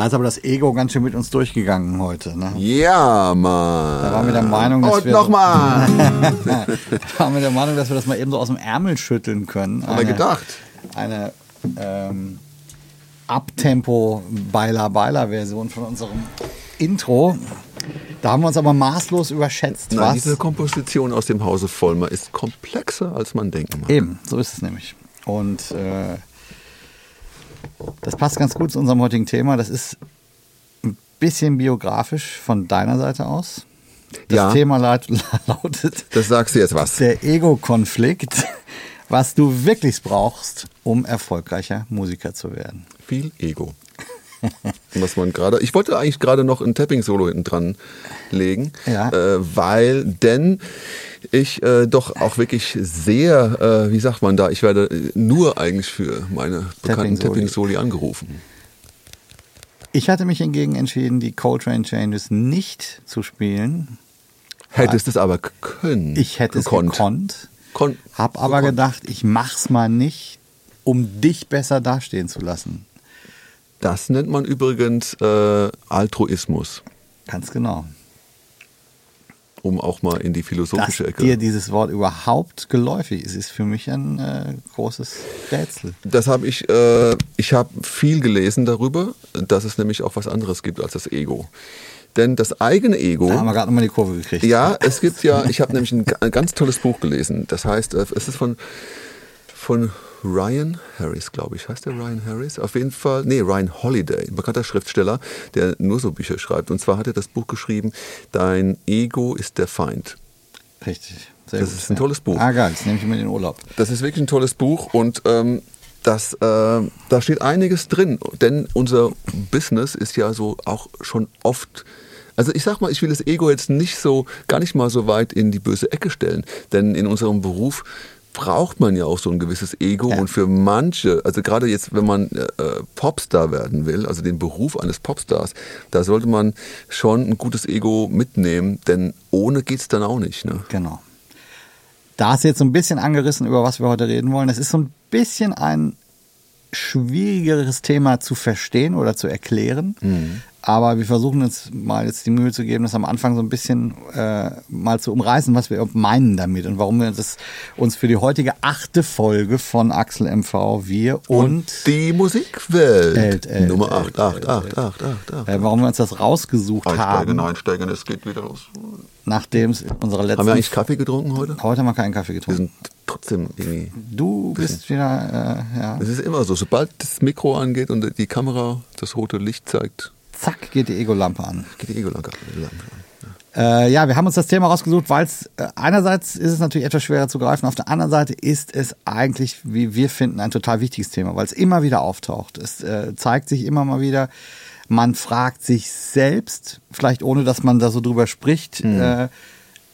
Da ist aber das Ego ganz schön mit uns durchgegangen heute. Ne? Ja, Mann. Da waren wir der Meinung, dass Und wir nochmal. da waren wir der Meinung, dass wir das mal eben so aus dem Ärmel schütteln können. Haben wir gedacht. Eine ähm, Abtempo Beiler Beiler Version von unserem Intro. Da haben wir uns aber maßlos überschätzt. Nein, was? diese Komposition aus dem Hause Vollmer ist komplexer, als man denken mag. Eben, so ist es nämlich. Und äh, das passt ganz gut zu unserem heutigen Thema. Das ist ein bisschen biografisch von deiner Seite aus. Das Ja. Thema laut, lautet Das sagst du jetzt was. der Ego-Konflikt, was du wirklich brauchst, um erfolgreicher Musiker zu werden. Viel Ego. Was man gerade, ich wollte eigentlich gerade noch ein Tapping-Solo hinten dran legen, Ja. äh, weil, denn ich äh, doch auch wirklich sehr, äh, wie sagt man da, ich werde nur eigentlich für meine bekannten Tapping-Soli. Tapping-Soli angerufen. Ich hatte mich hingegen entschieden, die Coltrane Changes nicht zu spielen. Hättest es aber können. Ich hätte es gekonnt. gekonnt, Kon hab aber gekonnt. gedacht, ich mach's mal nicht, um dich besser dastehen zu lassen. Das nennt man übrigens äh, Altruismus, Ganz genau. Um auch mal in die Dass philosophische Ecke. dir dieses Wort überhaupt geläufig ist, ist für mich ein äh, großes Rätsel. Das habe ich, äh, ich habe viel gelesen darüber, dass es nämlich auch was anderes gibt als das Ego. Denn das eigene Ego. Da haben wir gerade nochmal die Kurve gekriegt. Ja, es gibt ja, ich habe nämlich ein, ein ganz tolles Buch gelesen. Das heißt, äh, es ist von, von Ryan Harris, glaube ich. Heißt der Ryan Harris? Auf jeden Fall, nee, Ryan Holiday, ein bekannter Schriftsteller, der nur so Bücher schreibt. Und zwar hat er das Buch geschrieben, Dein Ego ist der Feind. Richtig. Sehr Das gut, ist ein ja. tolles Buch. Ah, geil. Das nehme ich mir in den Urlaub. Das ist wirklich ein tolles Buch und ähm, das, äh, da steht einiges drin, denn unser Business ist ja so auch schon oft. Also ich sag mal, ich will das Ego jetzt nicht so, gar nicht mal so weit in die böse Ecke stellen, denn in unserem Beruf braucht man ja auch so ein gewisses Ego Ja. und für manche, also gerade jetzt, wenn man äh, Popstar werden will, also den Beruf eines Popstars, da sollte man schon ein gutes Ego mitnehmen, denn ohne geht's dann auch nicht. Ne? Genau. Da ist jetzt so ein bisschen angerissen, über was wir heute reden wollen. Es ist so ein bisschen ein schwierigeres Thema zu verstehen oder zu erklären. Mhm. Aber wir versuchen uns mal jetzt die Mühe zu geben, das am Anfang so ein bisschen äh, mal zu umreißen, was wir meinen damit und warum wir das uns für die heutige achte Folge von Axel MV, wir und, Die Musikwelt. Welt, Welt, Nummer Welt, 8, 8, Welt, 8, Welt. 8, 8, 8. äh, warum wir uns das rausgesucht Einsteigen, haben, einsteigen, es geht wieder los. nachdem es in unserer letzten Haben wir eigentlich Kaffee getrunken heute? heute haben wir keinen Kaffee Wir getrunken. sind trotzdem irgendwie. Du bist wieder, äh, ja. Es ist immer so, sobald das Mikro angeht und die Kamera das rote Licht zeigt, Zack, geht die Ego-Lampe an. geht die Ego-Lampe an. Äh, ja, wir haben uns das Thema rausgesucht, weil es äh, einerseits ist es natürlich etwas schwerer zu greifen, auf der anderen Seite ist es eigentlich, wie wir finden, ein total wichtiges Thema, weil es immer wieder auftaucht. Es äh, zeigt sich immer mal wieder. Man fragt sich selbst, vielleicht ohne dass man da so drüber spricht, äh,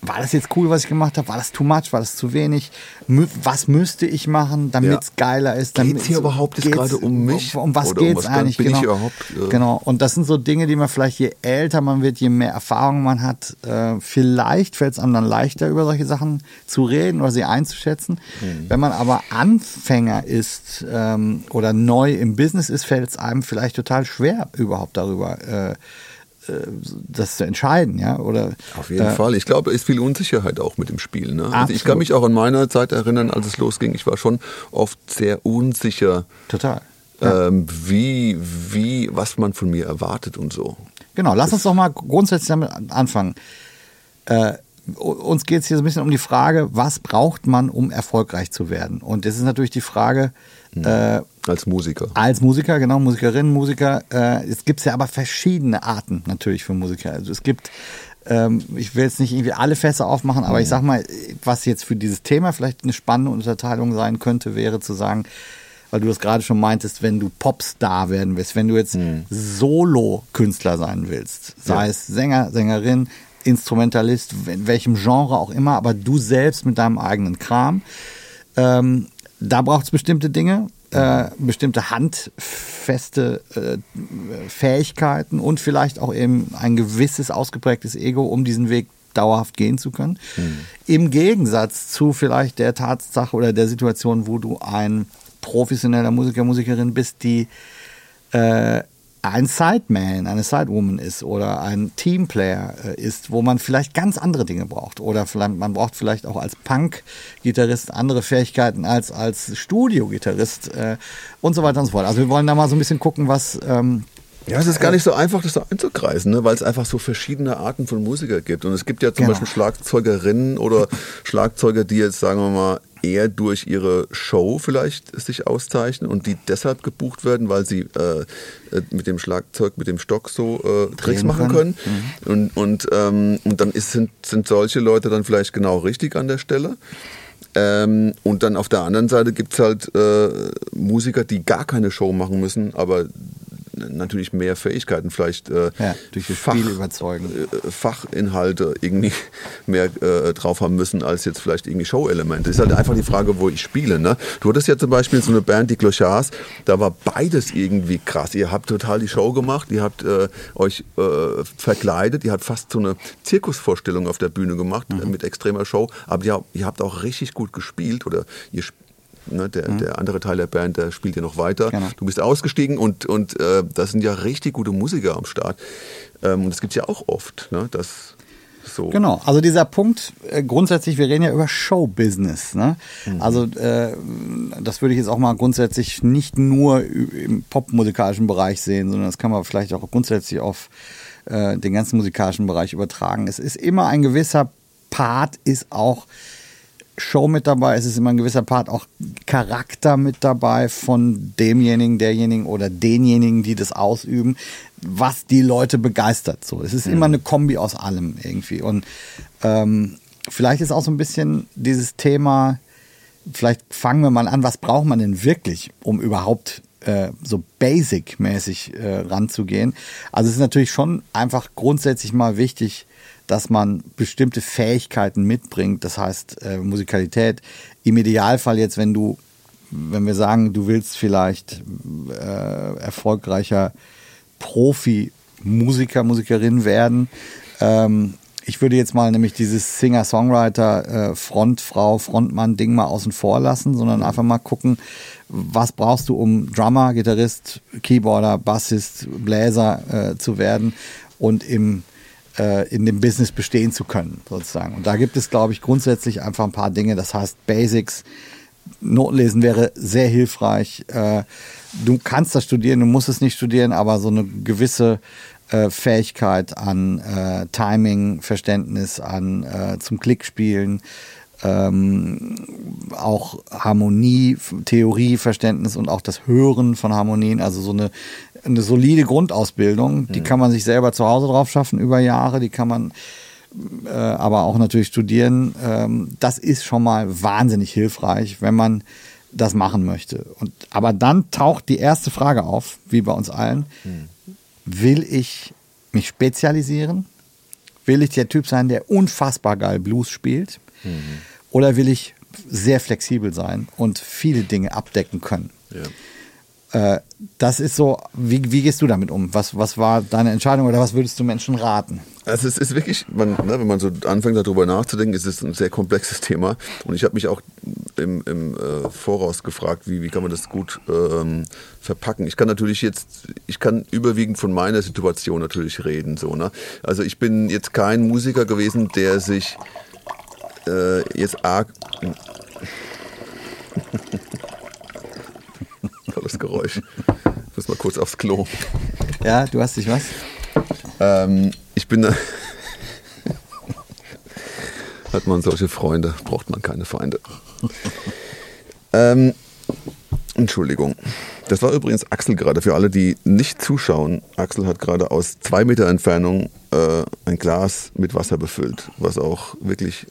war das jetzt cool, was ich gemacht habe? War das too much? War das zu wenig? Mü was müsste ich machen, damit es Ja. geiler ist? Damit hier überhaupt jetzt gerade um mich? Um, um was um geht's was dann eigentlich? bin ich genau. überhaupt, äh, genau. Und das sind so Dinge, die man vielleicht, je älter man wird, je mehr Erfahrung man hat, äh, vielleicht fällt es einem dann leichter, über solche Sachen zu reden oder sie einzuschätzen. Mhm. Wenn man aber Anfänger ist ähm, oder neu im Business ist, fällt es einem vielleicht total schwer, überhaupt darüber äh, das zu entscheiden, ja? Oder Auf jeden äh, Fall. Ich glaube, es ist viel Unsicherheit auch mit dem Spiel. Ne? Also ich kann mich auch an meiner Zeit erinnern, als es losging. Ich war schon oft sehr unsicher, Total. ähm, wie, wie, was man von mir erwartet und so. Genau, lass uns doch mal grundsätzlich damit anfangen. Äh, uns geht es hier so ein bisschen um die Frage, was braucht man, um erfolgreich zu werden? Und das ist natürlich die Frage, äh, Als Musiker. als Musiker, genau, Musikerinnen, Musiker, äh, es gibt ja aber verschiedene Arten natürlich für Musiker. Also es gibt, ähm, ich will jetzt nicht irgendwie alle Fässer aufmachen, aber ich sag mal, was jetzt für dieses Thema vielleicht eine spannende Unterteilung sein könnte, wäre zu sagen, weil du das gerade schon meintest, wenn du Popstar werden willst, wenn du jetzt Solo-Künstler sein willst, sei Ja. es Sänger, Sängerin, Instrumentalist, in welchem Genre auch immer, aber du selbst mit deinem eigenen Kram, ähm, da braucht es bestimmte Dinge, äh, bestimmte handfeste äh, Fähigkeiten und vielleicht auch eben ein gewisses ausgeprägtes Ego, um diesen Weg dauerhaft gehen zu können. Im Gegensatz zu vielleicht der Tatsache oder der Situation, wo du ein professioneller Musiker, Musikerin bist, die äh, ein Sideman, eine Sidewoman ist oder ein Teamplayer äh, ist, wo man vielleicht ganz andere Dinge braucht. Oder vielleicht, man braucht vielleicht auch als Punk-Gitarrist andere Fähigkeiten als als Studio-Gitarrist äh, und so weiter und so fort. Also wir wollen da mal so ein bisschen gucken, was ähm, Ja, es ist gar nicht so einfach, das so einzukreisen, ne? weil es einfach so verschiedene Arten von Musiker gibt. Und es gibt ja zum Genau. Beispiel Schlagzeugerinnen oder Schlagzeuger, die jetzt, sagen wir mal, eher durch ihre Show vielleicht sich auszeichnen und die deshalb gebucht werden, weil sie äh, äh, mit dem Schlagzeug, mit dem Stock so äh, Tricks machen können. können. Und, und, ähm, und dann ist, sind, sind solche Leute dann vielleicht genau richtig an der Stelle. Ähm, und dann auf der anderen Seite gibt es halt äh, Musiker, die gar keine Show machen müssen, aber natürlich mehr Fähigkeiten vielleicht äh, ja, durch das Spiel überzeugen. äh, Fachinhalte irgendwie mehr äh, drauf haben müssen als jetzt vielleicht irgendwie Show-Elemente. Es ist halt einfach die Frage, wo ich spiele. Ne? Du hattest ja zum Beispiel so eine Band, die Clochards, da war beides irgendwie krass. Ihr habt total die Show gemacht, ihr habt äh, euch äh, verkleidet, ihr habt fast so eine Zirkusvorstellung auf der Bühne gemacht äh, mit extremer Show, aber ihr, ihr habt auch richtig gut gespielt oder ihr sp- Ne, der, der andere Teil der Band, der spielt ja noch weiter. Genau. Du bist ausgestiegen und, und äh, das sind ja richtig gute Musiker am Start. Ähm, und das gibt es ja auch oft, ne, dass so. Genau, also dieser Punkt, äh, grundsätzlich, wir reden ja über Showbusiness. Ne? Also äh, das würde ich jetzt auch mal grundsätzlich nicht nur im popmusikalischen Bereich sehen, sondern das kann man vielleicht auch grundsätzlich auf äh, den ganzen musikalischen Bereich übertragen. Es ist immer ein gewisser Part, ist auch Show mit dabei, es ist immer ein gewisser Part auch Charakter mit dabei von demjenigen, derjenigen oder denjenigen, die das ausüben, was die Leute begeistert. So, es ist immer eine Kombi aus allem irgendwie. Und ähm, vielleicht ist auch so ein bisschen dieses Thema, vielleicht fangen wir mal an, was braucht man denn wirklich, um überhaupt äh, so basic-mäßig äh, ranzugehen. Also es ist natürlich schon einfach grundsätzlich mal wichtig, dass man bestimmte Fähigkeiten mitbringt. Das heißt, äh, Musikalität. Im Idealfall jetzt, wenn du, wenn wir sagen, du willst vielleicht äh, erfolgreicher Profi-Musiker, Musikerin werden, ähm, ich würde jetzt mal nämlich dieses Singer-Songwriter, äh, Frontfrau, Frontmann-Ding mal außen vor lassen, sondern einfach mal gucken, was brauchst du, um Drummer, Gitarrist, Keyboarder, Bassist, Bläser äh, zu werden und im, äh, in dem Business bestehen zu können, sozusagen. Und da gibt es, glaube ich, grundsätzlich einfach ein paar Dinge. Das heißt, Basics, Notenlesen wäre sehr hilfreich. Äh, du kannst das studieren, du musst es nicht studieren, aber so eine gewisse äh, Fähigkeit an äh, Timing, Verständnis, an äh, zum Klickspielen, ähm, auch Harmonie, Theorie, Verständnis und auch das Hören von Harmonien, also so eine, eine solide Grundausbildung, die kann man sich selber zu Hause drauf schaffen über Jahre, die kann man äh, aber auch natürlich studieren. Ähm, das ist schon mal wahnsinnig hilfreich, wenn man das machen möchte. Und, aber dann taucht die erste Frage auf, wie bei uns allen. Will ich mich spezialisieren? Will ich der Typ sein, der unfassbar geil Blues spielt? Oder will ich sehr flexibel sein und viele Dinge abdecken können? Ja. Äh, das ist so, wie, wie gehst du damit um? Was, was war deine Entscheidung oder was würdest du Menschen raten? Also es ist wirklich, man, ne, wenn man so anfängt darüber nachzudenken, ist es ein sehr komplexes Thema. Und ich habe mich auch im, im äh, Voraus gefragt, wie, wie kann man das gut ähm, verpacken. Ich kann natürlich jetzt, ich kann überwiegend von meiner Situation natürlich reden. So, ne? Also ich bin jetzt kein Musiker gewesen, der sich äh, jetzt arg... Tolles Geräusch. Ich muss mal kurz aufs Klo. Ja, du hast dich was? Ähm, ich bin. Hat man solche Freunde, braucht man keine Feinde. ähm, Entschuldigung. Das war übrigens Axel gerade. Für alle, die nicht zuschauen, Axel hat gerade aus zwei Meter Entfernung äh, ein Glas mit Wasser befüllt, was auch wirklich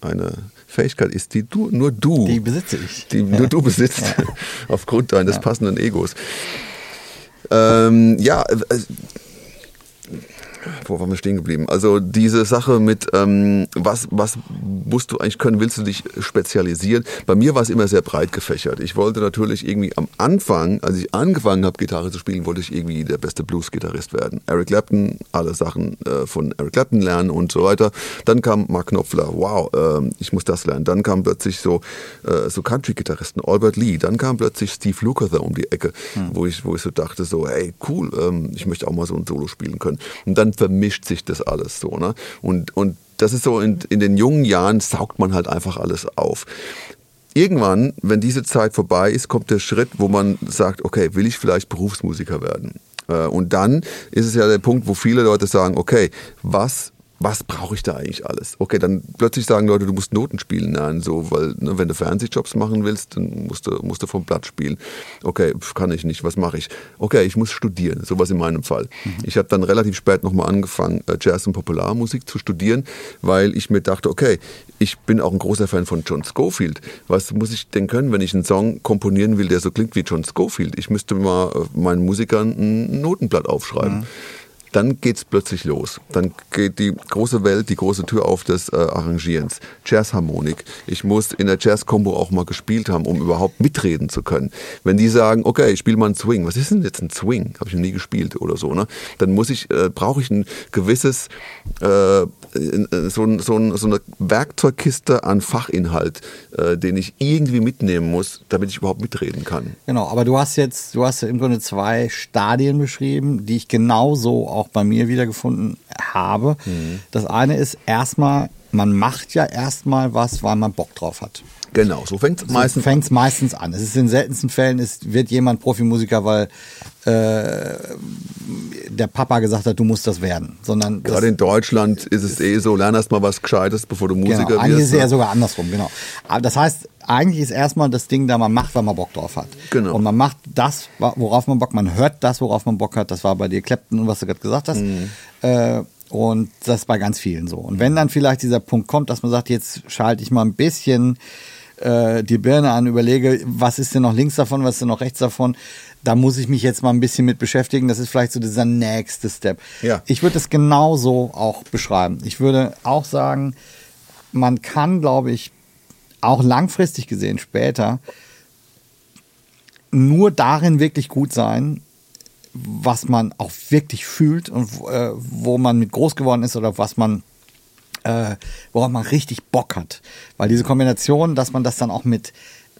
eine Fähigkeit ist, die du, nur du, Die besitze ich. die nur du besitzt, aufgrund deines passenden Egos. Ähm, ja, äh, wo waren wir stehen geblieben? Also diese Sache mit, ähm, was, was musst du eigentlich können, willst du dich spezialisieren? Bei mir war es immer sehr breit gefächert. Ich wollte natürlich irgendwie am Anfang, als ich angefangen habe, Gitarre zu spielen, wollte ich irgendwie der beste Blues-Gitarrist werden. Eric Clapton, alle Sachen äh, von Eric Clapton lernen und so weiter. Dann kam Mark Knopfler, wow, ähm, ich muss das lernen. Dann kam plötzlich so, äh, so Country-Gitarristen, Albert Lee. Dann kam plötzlich Steve Lukather um die Ecke, wo, ich, wo ich so dachte, so, hey, cool, ähm, ich möchte auch mal so ein Solo spielen können. Und dann vermischt sich das alles so. Ne? Und, und das ist so, in, in den jungen Jahren saugt man halt einfach alles auf. Irgendwann, wenn diese Zeit vorbei ist, kommt der Schritt, wo man sagt, okay, will ich vielleicht Berufsmusiker werden? Äh, Und dann ist es ja der Punkt, wo viele Leute sagen, okay, was was brauche ich da eigentlich alles? Okay, dann plötzlich sagen Leute, du musst Noten spielen lernen, so, weil ne, wenn du Fernsehjobs machen willst, dann musst du, musst du vom Blatt spielen. Okay, kann ich nicht, was mache ich? Okay, ich muss studieren, sowas in meinem Fall. Ich habe dann relativ spät nochmal angefangen, äh, Jazz und Popularmusik zu studieren, weil ich mir dachte, okay, ich bin auch ein großer Fan von John Scofield. Was muss ich denn können, wenn ich einen Song komponieren will, der so klingt wie John Scofield? Ich müsste mal äh, meinen Musikern ein Notenblatt aufschreiben dann geht's plötzlich los. Dann geht die große Welt, die große Tür auf des äh, Arrangierens. Jazzharmonik. Ich muss in der Jazz-Combo auch mal gespielt haben, um überhaupt mitreden zu können. Wenn die sagen, okay, ich spiele mal einen Swing. Was ist denn jetzt ein Swing? Habe ich noch nie gespielt oder so. Ne? Dann muss ich, äh, brauche ich ein gewisses, äh, so, ein, so, ein, so eine Werkzeugkiste an Fachinhalt, äh, den ich irgendwie mitnehmen muss, damit ich überhaupt mitreden kann. Genau, aber du hast jetzt, du hast ja im Grunde zwei Stadien beschrieben, die ich genauso auch bei mir wiedergefunden habe. Das eine ist erstmal, man macht ja erstmal was, weil man Bock drauf hat. Genau, so fängt es meistens fängt es meistens an. Es ist in seltensten Fällen, ist, wird jemand Profimusiker, weil äh, der Papa gesagt hat, du musst das werden. Sondern Gerade in Deutschland ist es eh so, lern erst mal was Gescheites, bevor du Musiker genau, eigentlich ist wirst. es ja ne? sogar andersrum, genau. Aber das heißt, eigentlich ist erstmal das Ding da, man macht, weil man Bock drauf hat. Genau. Und man macht das, worauf man Bock, man hört das, worauf man Bock hat. Das war bei dir Clapton und was du gerade gesagt hast. Mhm. Äh, und das ist bei ganz vielen so. Und wenn dann vielleicht dieser Punkt kommt, dass man sagt, jetzt schalte ich mal ein bisschen äh, die Birne an, überlege, was ist denn noch links davon, was ist denn noch rechts davon, da muss ich mich jetzt mal ein bisschen mit beschäftigen. Das ist vielleicht so dieser nächste Step. Ja. Ich würde es genauso auch beschreiben. Ich würde auch sagen, man kann, glaube ich, auch langfristig gesehen später nur darin wirklich gut sein, was man auch wirklich fühlt und äh, wo man mit groß geworden ist oder was man äh, worauf man richtig Bock hat. Weil diese Kombination, dass man das dann auch mit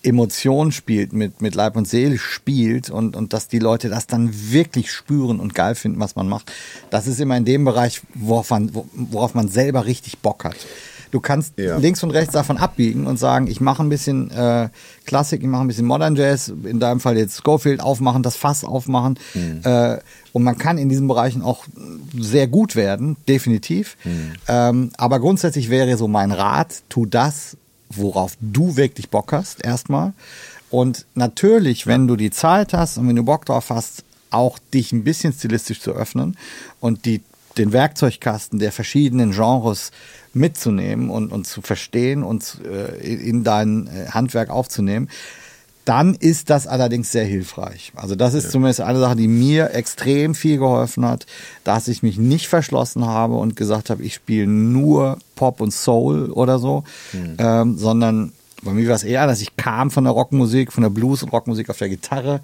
Emotionen spielt, mit, mit Leib und Seele spielt und, und dass die Leute das dann wirklich spüren und geil finden, was man macht, das ist immer in dem Bereich, worauf man, worauf man selber richtig Bock hat. Du kannst Ja. links und rechts davon abbiegen und sagen, ich mache ein bisschen äh, Klassik, ich mache ein bisschen Modern Jazz, in deinem Fall jetzt Schofield aufmachen, das Fass aufmachen. Äh, und man kann in diesen Bereichen auch sehr gut werden, definitiv. Ähm, aber grundsätzlich wäre so mein Rat, tu das, worauf du wirklich Bock hast, erstmal. Und natürlich, wenn du die Zeit hast und wenn du Bock drauf hast, auch dich ein bisschen stilistisch zu öffnen und die, den Werkzeugkasten der verschiedenen Genres mitzunehmen und, und zu verstehen und äh, in dein äh, Handwerk aufzunehmen, dann ist das allerdings sehr hilfreich. Also das ist zumindest eine Sache, die mir extrem viel geholfen hat, dass ich mich nicht verschlossen habe und gesagt habe, ich spiele nur Pop und Soul oder so, ähm, sondern bei mir war es eher, dass ich kam von der Rockmusik, von der Blues- und Rockmusik auf der Gitarre,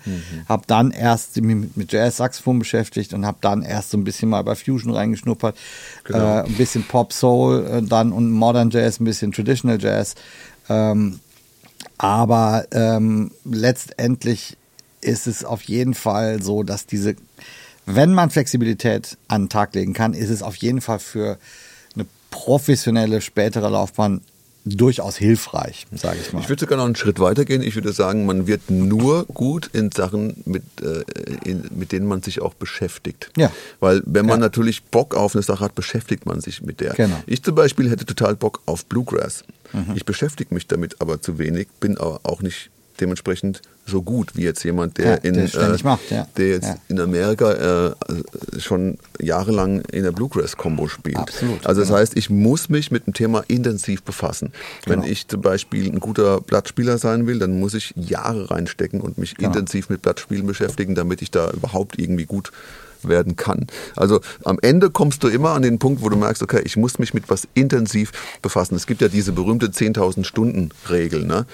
habe dann erst mich mit, Jazz-Saxophon beschäftigt und habe dann erst so ein bisschen mal bei Fusion reingeschnuppert, äh, ein bisschen Pop, Soul, äh, dann und Modern Jazz, ein bisschen Traditional Jazz. Ähm, aber ähm, letztendlich ist es auf jeden Fall so, dass diese, wenn man Flexibilität an den Tag legen kann, ist es auf jeden Fall für eine professionelle spätere Laufbahn durchaus hilfreich, sage ich mal. Ich würde sogar noch einen Schritt weiter gehen. Ich würde sagen, man wird nur gut in Sachen, mit, äh, in, mit denen man sich auch beschäftigt. Ja. Weil wenn man Ja. natürlich Bock auf eine Sache hat, beschäftigt man sich mit der. Genau. Ich zum Beispiel hätte total Bock auf Bluegrass. Ich beschäftige mich damit aber zu wenig, bin aber auch nicht dementsprechend so gut wie jetzt jemand, der, Ja, in, der ständig macht, ja. der jetzt Ja. in Amerika äh, schon jahrelang in der Bluegrass-Combo spielt. Absolut, Also das genau. heißt, ich muss mich mit dem Thema intensiv befassen. Wenn Genau. ich zum Beispiel ein guter Blattspieler sein will, dann muss ich Jahre reinstecken und mich Genau. intensiv mit Blattspielen beschäftigen, damit ich da überhaupt irgendwie gut werden kann. Also am Ende kommst du immer an den Punkt, wo du merkst, okay, ich muss mich mit was intensiv befassen. Es gibt ja diese berühmte 10.000 Stunden Regel. Ne?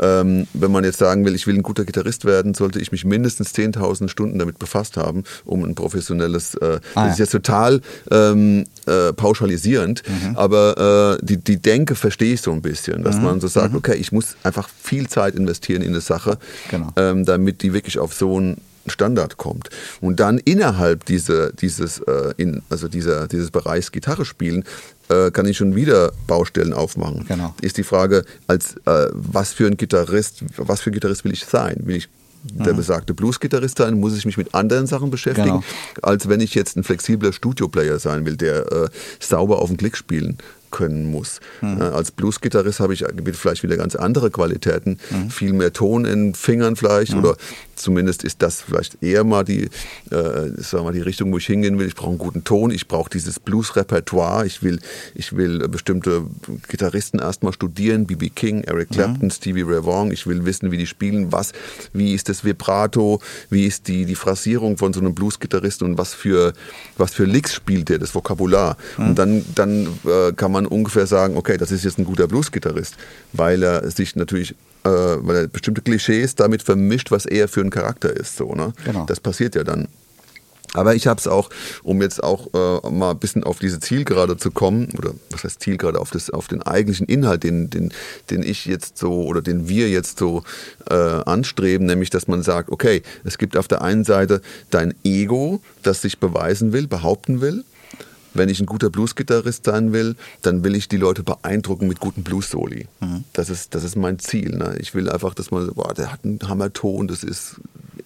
Ähm, wenn man jetzt sagen will, ich will ein guter Gitarrist werden, sollte ich mich mindestens 10.000 Stunden damit befasst haben, um ein professionelles, äh, Ah, das ist ja. jetzt total ähm, äh, pauschalisierend, Mhm. aber äh, die, die Denke verstehe ich so ein bisschen, dass Mhm. man so sagt, okay, ich muss einfach viel Zeit investieren in eine Sache, Genau. ähm, damit die wirklich auf so einen Standard kommt. Und dann innerhalb diese, dieses, äh, in, also dieser, dieses Bereichs Gitarre spielen, äh, kann ich schon wieder Baustellen aufmachen. Genau. Ist die Frage, als äh, was für ein Gitarrist, was für ein Gitarrist will ich sein? Will ich der besagte Blues-Gitarrist sein, muss ich mich mit anderen Sachen beschäftigen, Genau. als wenn ich jetzt ein flexibler Studio-Player sein will, der äh, sauber auf den Klick spielen können muss. Mhm. Als Blues-Gitarrist habe ich vielleicht wieder ganz andere Qualitäten, Mhm. viel mehr Ton in Fingern vielleicht oder zumindest ist das vielleicht eher mal die, äh, sagen mal die Richtung, wo ich hingehen will. Ich brauche einen guten Ton, ich brauche dieses Blues-Repertoire, ich will, ich will bestimmte Gitarristen erstmal studieren, B.B. King, Eric Mhm. Clapton, Stevie Ray Vaughan, ich will wissen, wie die spielen, was, wie ist das Vibrato, wie ist die, die Phrasierung von so einem Blues-Gitarristen und was für, was für Licks spielt der, das Vokabular. Und dann, dann äh, kann man ungefähr sagen, okay, das ist jetzt ein guter Blues-Gitarrist, weil er sich natürlich äh, weil er bestimmte Klischees damit vermischt, was er für ein Charakter ist. So, ne? Genau. Das passiert ja dann. Aber ich habe es auch, um jetzt auch äh, mal ein bisschen auf diese Zielgerade zu kommen, oder was heißt Zielgerade, auf, das, auf den eigentlichen Inhalt, den, den, den ich jetzt so oder den wir jetzt so äh, anstreben, nämlich dass man sagt, okay, es gibt auf der einen Seite dein Ego, das sich beweisen will, behaupten will. Wenn ich ein guter Bluesgitarrist sein will, dann will ich die Leute beeindrucken mit guten Blues-Soli. Das, ist, das ist mein Ziel. Ne? Ich will einfach, dass man, boah, der hat einen Hammerton, das ist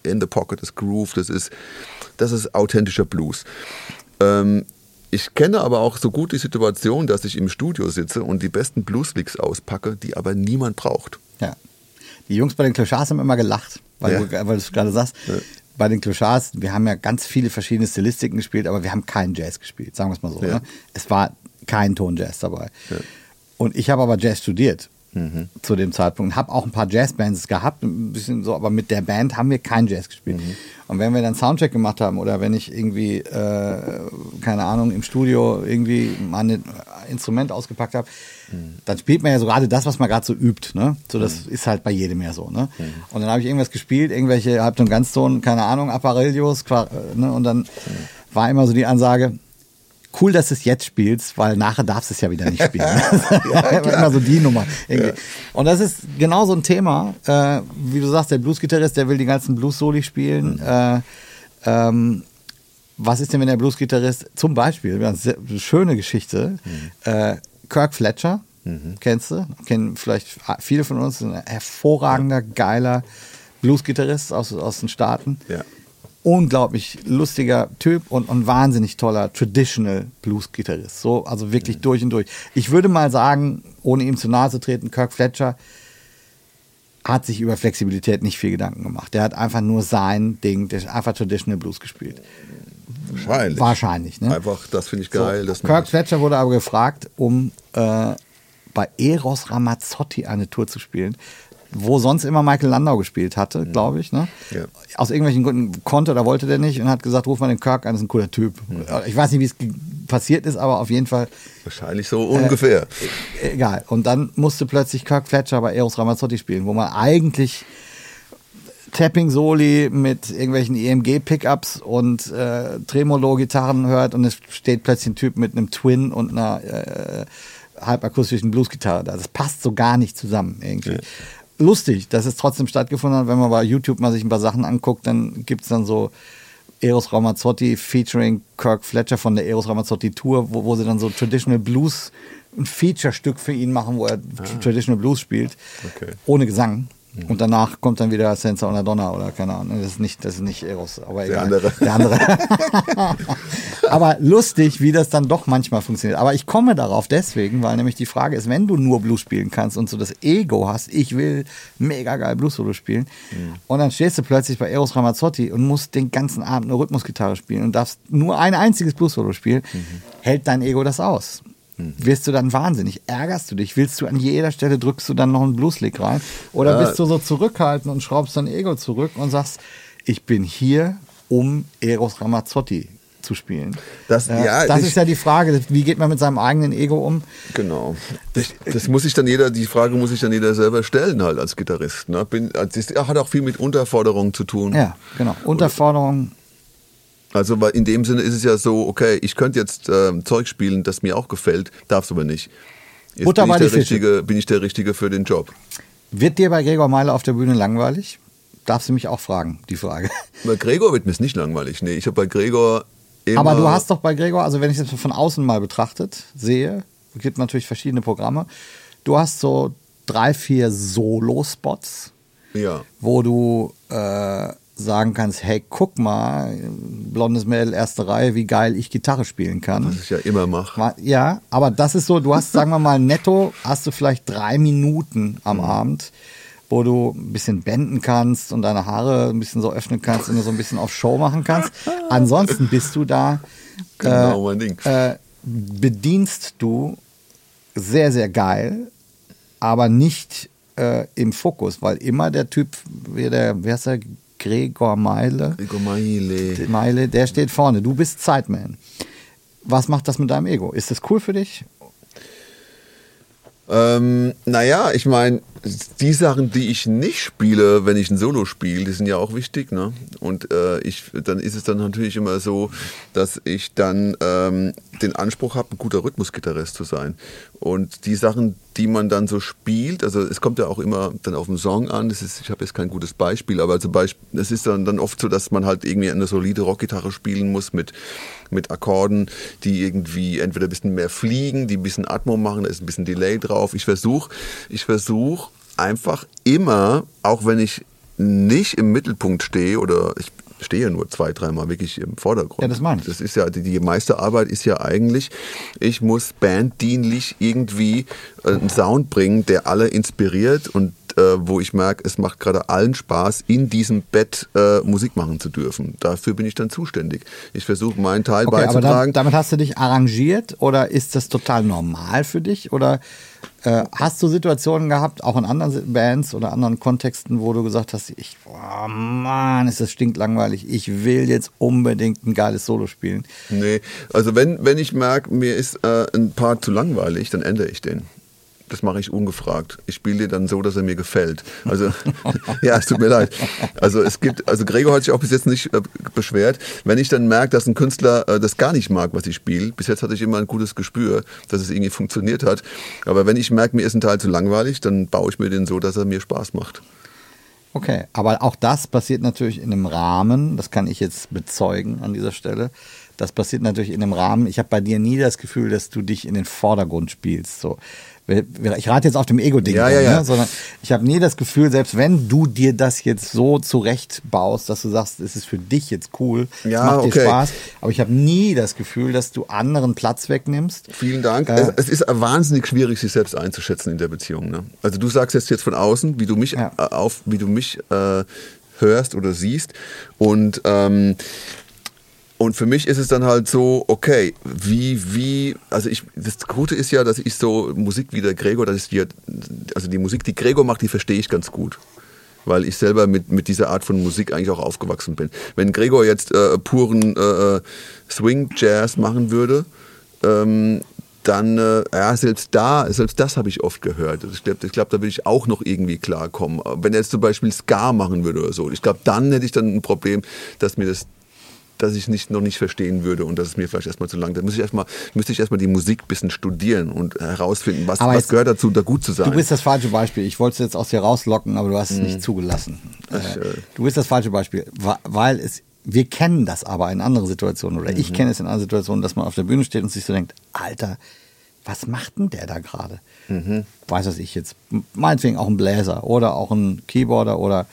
in the pocket, das Groove, das ist, das ist authentischer Blues. Ähm, ich kenne aber auch so gut die Situation, dass ich im Studio sitze und die besten Blues-Licks auspacke, die aber niemand braucht. Ja. Die Jungs bei den Clochards haben immer gelacht, weil, Ja. du, weil du es gerade sagst. Bei den Clochards, wir haben ja ganz viele verschiedene Stilistiken gespielt, aber wir haben keinen Jazz gespielt, sagen wir es mal so. Ja. Ne? Es war kein Ton Jazz dabei. Und ich habe aber Jazz studiert Mhm. zu dem Zeitpunkt. Habe auch ein paar Jazzbands gehabt, ein bisschen so, aber mit der Band haben wir keinen Jazz gespielt. Mhm. Und wenn wir dann Soundcheck gemacht haben oder wenn ich irgendwie, äh, keine Ahnung, im Studio irgendwie mal ein Instrument ausgepackt habe, Mhm. dann spielt man ja so gerade das, was man gerade so übt. Ne? So, das Mhm. ist halt bei jedem ja so. Ne? Und dann habe ich irgendwas gespielt, irgendwelche Halbton, Ganzton, keine Ahnung, Apparillos, Qua- äh, ne? und dann war immer so die Ansage, cool, dass du es jetzt spielst, weil nachher darfst du es ja wieder nicht spielen. Immer so die Nummer. irgendwie. Und das ist genau so ein Thema, äh, wie du sagst, der Bluesgitarrist, der will die ganzen Blues-Soli spielen. Äh, ähm, was ist denn, wenn der Bluesgitarrist zum Beispiel, eine schöne Geschichte, äh, Kirk Fletcher, kennst du? Kennen vielleicht viele von uns, ein hervorragender, geiler Bluesgitarrist aus, aus den Staaten Ja. Unglaublich lustiger Typ und, und wahnsinnig toller Traditional Blues-Gitarrist. So, also wirklich durch und durch. Ich würde mal sagen, ohne ihm zu nahe zu treten, Kirk Fletcher hat sich über Flexibilität nicht viel Gedanken gemacht. Der hat einfach nur sein Ding, der hat einfach Traditional Blues gespielt. Wahrscheinlich. Wahrscheinlich, ne? Einfach, das finde ich geil. So, Kirk Fletcher wurde aber gefragt, um äh, bei Eros Ramazzotti eine Tour zu spielen, wo sonst immer Michael Landau gespielt hatte, glaube ich. Ne? Ja. Aus irgendwelchen Gründen konnte oder wollte der nicht und hat gesagt, ruf mal den Kirk an, das ist ein cooler Typ. Ich weiß nicht, wie es passiert ist, aber auf jeden Fall Wahrscheinlich so ungefähr. egal. Und dann musste plötzlich Kirk Fletcher bei Eros Ramazzotti spielen, wo man eigentlich Tapping-Soli mit irgendwelchen EMG-Pickups und äh, Tremolo-Gitarren hört und es steht plötzlich ein Typ mit einem Twin und einer äh, halbakustischen Bluesgitarre da. Das passt so gar nicht zusammen irgendwie. Lustig, dass es trotzdem stattgefunden hat. Wenn man bei YouTube mal sich ein paar Sachen anguckt, dann gibt es dann so Eros Ramazzotti featuring Kirk Fletcher von der Eros Ramazzotti Tour, wo, wo sie dann so Traditional Blues, ein Feature-Stück für ihn machen, wo er Traditional Blues spielt, Okay. ohne Gesang. Und danach kommt dann wieder Senza una Donna oder keine Ahnung. Das ist nicht, das ist nicht Eros, aber egal. andere. Der andere. Aber lustig, wie das dann doch manchmal funktioniert. Aber ich komme darauf deswegen, weil nämlich die Frage ist, wenn du nur Blues spielen kannst und so das Ego hast, ich will mega geil Blues-Solo spielen, mhm. und dann stehst du plötzlich bei Eros Ramazzotti und musst den ganzen Abend eine Rhythmusgitarre spielen und darfst nur ein einziges Blues-Solo spielen, mhm. hält dein Ego das aus? Mhm. Wirst du dann wahnsinnig? Ärgerst du dich? Willst du an jeder Stelle drückst du dann noch einen Blueslick rein? Oder ja. bist du so zurückhaltend und schraubst dein Ego zurück und sagst, ich bin hier, um Eros Ramazzotti zu spielen. Das, äh, ja, das ich, ist ja die Frage, wie geht man mit seinem eigenen Ego um? Genau. Das, das, muss sich dann jeder, die Frage muss sich dann jeder selber stellen halt als Gitarrist. Ne? Bin, das hat auch viel mit Unterforderung zu tun. Ja, genau. Unterforderung. Also in dem Sinne ist es ja so, okay, ich könnte jetzt äh, Zeug spielen, das mir auch gefällt, darf es aber nicht. Jetzt Butter bin, ich der Richtige, bin ich der Richtige für den Job. Wird dir bei Gregor Meiler auf der Bühne langweilig? Darfst du mich auch fragen, die Frage. Bei Gregor wird mir es nicht langweilig. Nee, ich habe bei Gregor immer. Aber du hast doch bei Gregor, also wenn ich das von außen mal betrachtet sehe, es gibt natürlich verschiedene Programme. Du hast so drei, vier Solo-Spots, ja. wo du äh, sagen kannst, hey, guck mal, blondes Mädel, erste Reihe, wie geil ich Gitarre spielen kann. Was ich ja immer mache. Ja, aber das ist so, du hast, sagen wir mal, netto hast du vielleicht drei Minuten am mhm. Abend, wo du ein bisschen benden kannst und deine Haare ein bisschen so öffnen kannst und so ein bisschen auf Show machen kannst. Ansonsten bist du da, genau, mein Ding. Äh, bedienst du sehr, sehr geil, aber nicht äh, im Fokus, weil immer der Typ, wer, der, wer ist der, Gregor Meile. Gregor Meile. Meile, der steht vorne. Du bist Zeitman. Was macht das mit deinem Ego? Ist das cool für dich? Ähm, naja, ich meine, die Sachen, die ich nicht spiele, wenn ich ein Solo spiele, die sind ja auch wichtig. Ne? Und äh, ich, dann ist es dann natürlich immer so, dass ich dann ähm, den Anspruch habe, ein guter Rhythmusgitarrist zu sein. Und die Sachen, die man dann so spielt, also es kommt ja auch immer dann auf den Song an, das ist, ich habe jetzt kein gutes Beispiel, aber zum Beispiel, es ist dann, dann oft so, dass man halt irgendwie eine solide Rockgitarre spielen muss mit, mit Akkorden, die irgendwie entweder ein bisschen mehr fliegen, die ein bisschen Atmo machen, da ist ein bisschen Delay drauf. Ich versuche, ich versuche einfach immer, auch wenn ich nicht im Mittelpunkt stehe oder ich stehe nur zwei, dreimal wirklich im Vordergrund. Ja, das meine ich. Das ist ja, die, die meiste Arbeit ist ja eigentlich, ich muss banddienlich irgendwie äh, einen Sound bringen, der alle inspiriert und äh, wo ich merke, es macht gerade allen Spaß, in diesem Bett äh, Musik machen zu dürfen. Dafür bin ich dann zuständig. Ich versuche meinen Teil okay, beizutragen. Aber dann, damit hast du dich arrangiert oder ist das total normal für dich oder äh, hast du Situationen gehabt, auch in anderen Bands oder anderen Kontexten, wo du gesagt hast, ich, oh Mann, ist das stinklangweilig, ich will jetzt unbedingt ein geiles Solo spielen? Nee, also wenn, wenn ich merke, mir ist äh, ein Part zu langweilig, dann ändere ich den das mache ich ungefragt. Ich spiele dir dann so, dass er mir gefällt. Also, ja, es tut mir leid. Also es gibt, also Gregor hat sich auch bis jetzt nicht äh, beschwert. Wenn ich dann merke, dass ein Künstler äh, das gar nicht mag, was ich spiele, bis jetzt hatte ich immer ein gutes Gespür, dass es irgendwie funktioniert hat. Aber wenn ich merke, mir ist ein Teil zu langweilig, dann baue ich mir den so, dass er mir Spaß macht. Okay, aber auch das passiert natürlich in einem Rahmen, das kann ich jetzt bezeugen an dieser Stelle. Das passiert natürlich in einem Rahmen. Ich habe bei dir nie das Gefühl, dass du dich in den Vordergrund spielst. So ich rate jetzt auf dem Ego-Ding, ja, ja, ja. Ne? sondern ich habe nie das Gefühl, selbst wenn du dir das jetzt so zurecht baust, dass du sagst, es ist für dich jetzt cool, ja, es macht okay. dir Spaß, aber ich habe nie das Gefühl, dass du anderen Platz wegnimmst. Vielen Dank. Äh, es ist wahnsinnig schwierig, sich selbst einzuschätzen in der Beziehung. Ne? Also du sagst jetzt jetzt von außen, wie du mich ja. auf, wie du mich äh, hörst oder siehst und ähm, und für mich ist es dann halt so, okay, wie, wie, also ich, das Gute ist ja, dass ich so Musik wie der Gregor, das ist die, also die Musik, die Gregor macht, die verstehe ich ganz gut. Weil ich selber mit, mit dieser Art von Musik eigentlich auch aufgewachsen bin. Wenn Gregor jetzt äh, puren äh, Swing-Jazz machen würde, ähm, dann, äh, ja, selbst da, selbst das habe ich oft gehört. Ich glaube, ich glaub, da würde ich auch noch irgendwie klarkommen. Wenn er jetzt zum Beispiel Ska machen würde oder so, ich glaube, dann hätte ich dann ein Problem, dass mir das dass ich nicht, noch nicht verstehen würde und dass es mir vielleicht erstmal zu lang. Da müsste ich erstmal, müsste ich erstmal die Musik ein bisschen studieren und herausfinden, was, was gehört dazu, da gut zu sein. Du bist das falsche Beispiel. Ich wollte es jetzt aus dir rauslocken, aber du hast es mhm. nicht zugelassen. Ich, äh, du bist das falsche Beispiel, weil es, wir kennen das aber in anderen Situationen oder mhm. ich kenne es in anderen Situationen, dass man auf der Bühne steht und sich so denkt, Alter, was macht denn der da gerade? Mhm. Weiß was ich jetzt, meinetwegen auch ein Bläser oder auch ein Keyboarder oder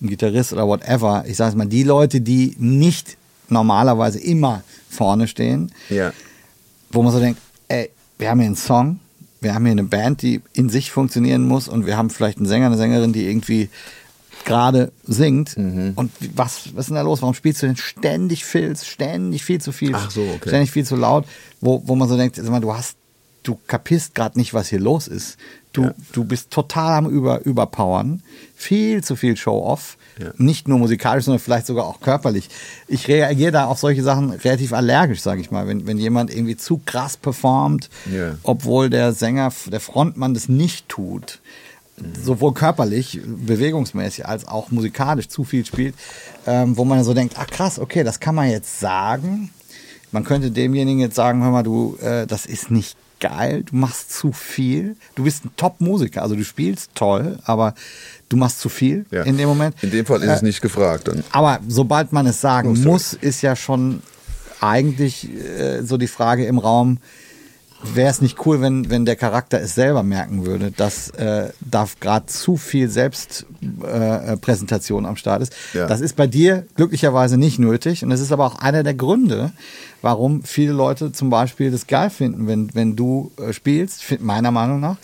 ein Gitarrist oder whatever. Ich sage es mal, die Leute, die nicht normalerweise immer vorne stehen, Ja. wo man so denkt, ey, wir haben hier einen Song, wir haben hier eine Band, die in sich funktionieren muss und wir haben vielleicht einen Sänger, eine Sängerin, die irgendwie gerade singt. Mhm. Und was, was ist denn da los? Warum spielst du denn ständig Filz, ständig viel zu viel, so, okay. ständig viel zu laut, wo, wo man so denkt, sag mal, du hast, du kapierst gerade nicht, was hier los ist. Du, Ja. du bist total am Über, Überpowern, viel zu viel Show-off. Ja. Nicht nur musikalisch, sondern vielleicht sogar auch körperlich. Ich reagiere da auf solche Sachen relativ allergisch, sage ich mal. Wenn, wenn jemand irgendwie zu krass performt, Ja. obwohl der Sänger, der Frontmann das nicht tut, sowohl körperlich, bewegungsmäßig als auch musikalisch zu viel spielt, ähm, wo man so denkt, ach krass, okay, das kann man jetzt sagen. Man könnte demjenigen jetzt sagen, hör mal, du, äh, das ist nicht geil, du machst zu viel. Du bist ein Top-Musiker, also du spielst toll, aber du machst zu viel Ja. in dem Moment. In dem Fall ist Äh, es nicht gefragt. Dann. aber sobald man es sagen Oh, muss, ist ja schon eigentlich äh, so die Frage im Raum, wäre es nicht cool, wenn, wenn der Charakter es selber merken würde, dass äh, da gerade zu viel Selbstpräsentation äh, Präsentation am Start ist. Ja. Das ist bei dir glücklicherweise nicht nötig und das ist aber auch einer der Gründe, warum viele Leute zum Beispiel das geil finden, wenn, wenn du äh, spielst, meiner Meinung nach,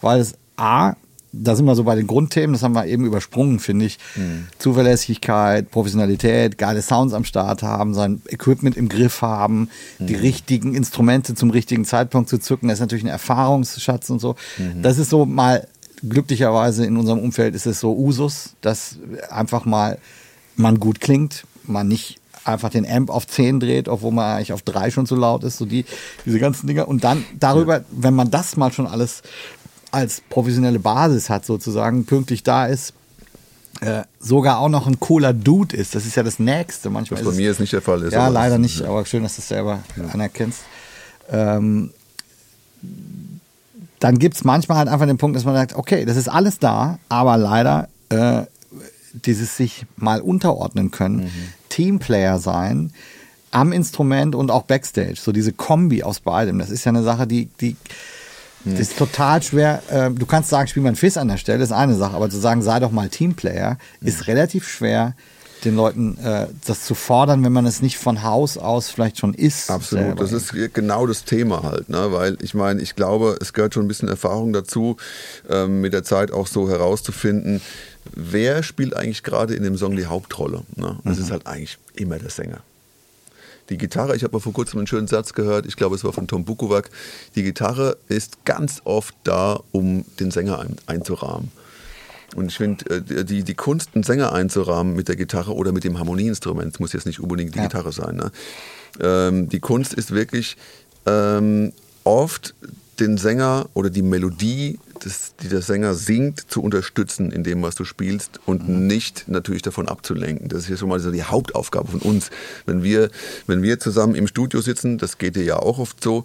weil es A, da sind wir so bei den Grundthemen, das haben wir eben übersprungen, finde ich. Zuverlässigkeit, Professionalität, geile Sounds am Start haben, sein Equipment im Griff haben, die richtigen Instrumente zum richtigen Zeitpunkt zu zücken, das ist natürlich ein Erfahrungsschatz und so. Das ist so mal, glücklicherweise in unserem Umfeld ist es so Usus, dass einfach mal man gut klingt, man nicht einfach den Amp auf 10 dreht, obwohl man eigentlich auf 3 schon zu laut ist, so die, diese ganzen Dinger. Und dann darüber, wenn man das mal schon alles als professionelle Basis hat, sozusagen, pünktlich da ist, äh, sogar auch noch ein cooler Dude ist. Das ist ja das Nächste. Manchmal Was bei ist mir jetzt nicht der Fall ist. ja, leider nicht, aber schön, dass du es selber anerkennst. Ähm, dann gibt es manchmal halt einfach den Punkt, dass man sagt, okay, das ist alles da, aber leider äh, dieses sich mal unterordnen können, Teamplayer sein, am Instrument und auch Backstage, so diese Kombi aus beidem, das ist ja eine Sache, die, die das ist total schwer. Äh, du kannst sagen, spiel mal einen Fiss an der Stelle, ist eine Sache, aber zu sagen, sei doch mal Teamplayer, ist relativ schwer, den Leuten äh, das zu fordern, wenn man es nicht von Haus aus vielleicht schon ist. Absolut, das ist genau das Thema halt, ne? weil ich meine, ich glaube, es gehört schon ein bisschen Erfahrung dazu, ähm, mit der Zeit auch so herauszufinden, wer spielt eigentlich gerade in dem Song die Hauptrolle. Ne? Das ist halt eigentlich immer der Sänger. Die Gitarre, ich habe mal vor kurzem einen schönen Satz gehört, ich glaube, es war von Tom Bukovac, die Gitarre ist ganz oft da, um den Sänger ein, einzurahmen. Und ich finde, äh, die, die Kunst, einen Sänger einzurahmen mit der Gitarre oder mit dem Harmonieinstrument, muss jetzt nicht unbedingt die Ja. Gitarre sein. Ne? Ähm, die Kunst ist wirklich ähm, oft den Sänger oder die Melodie, das, die der Sänger singt, zu unterstützen in dem, was du spielst und nicht natürlich davon abzulenken. Das ist ja schon mal so die Hauptaufgabe von uns. Wenn wir, wenn wir zusammen im Studio sitzen, das geht dir ja auch oft so,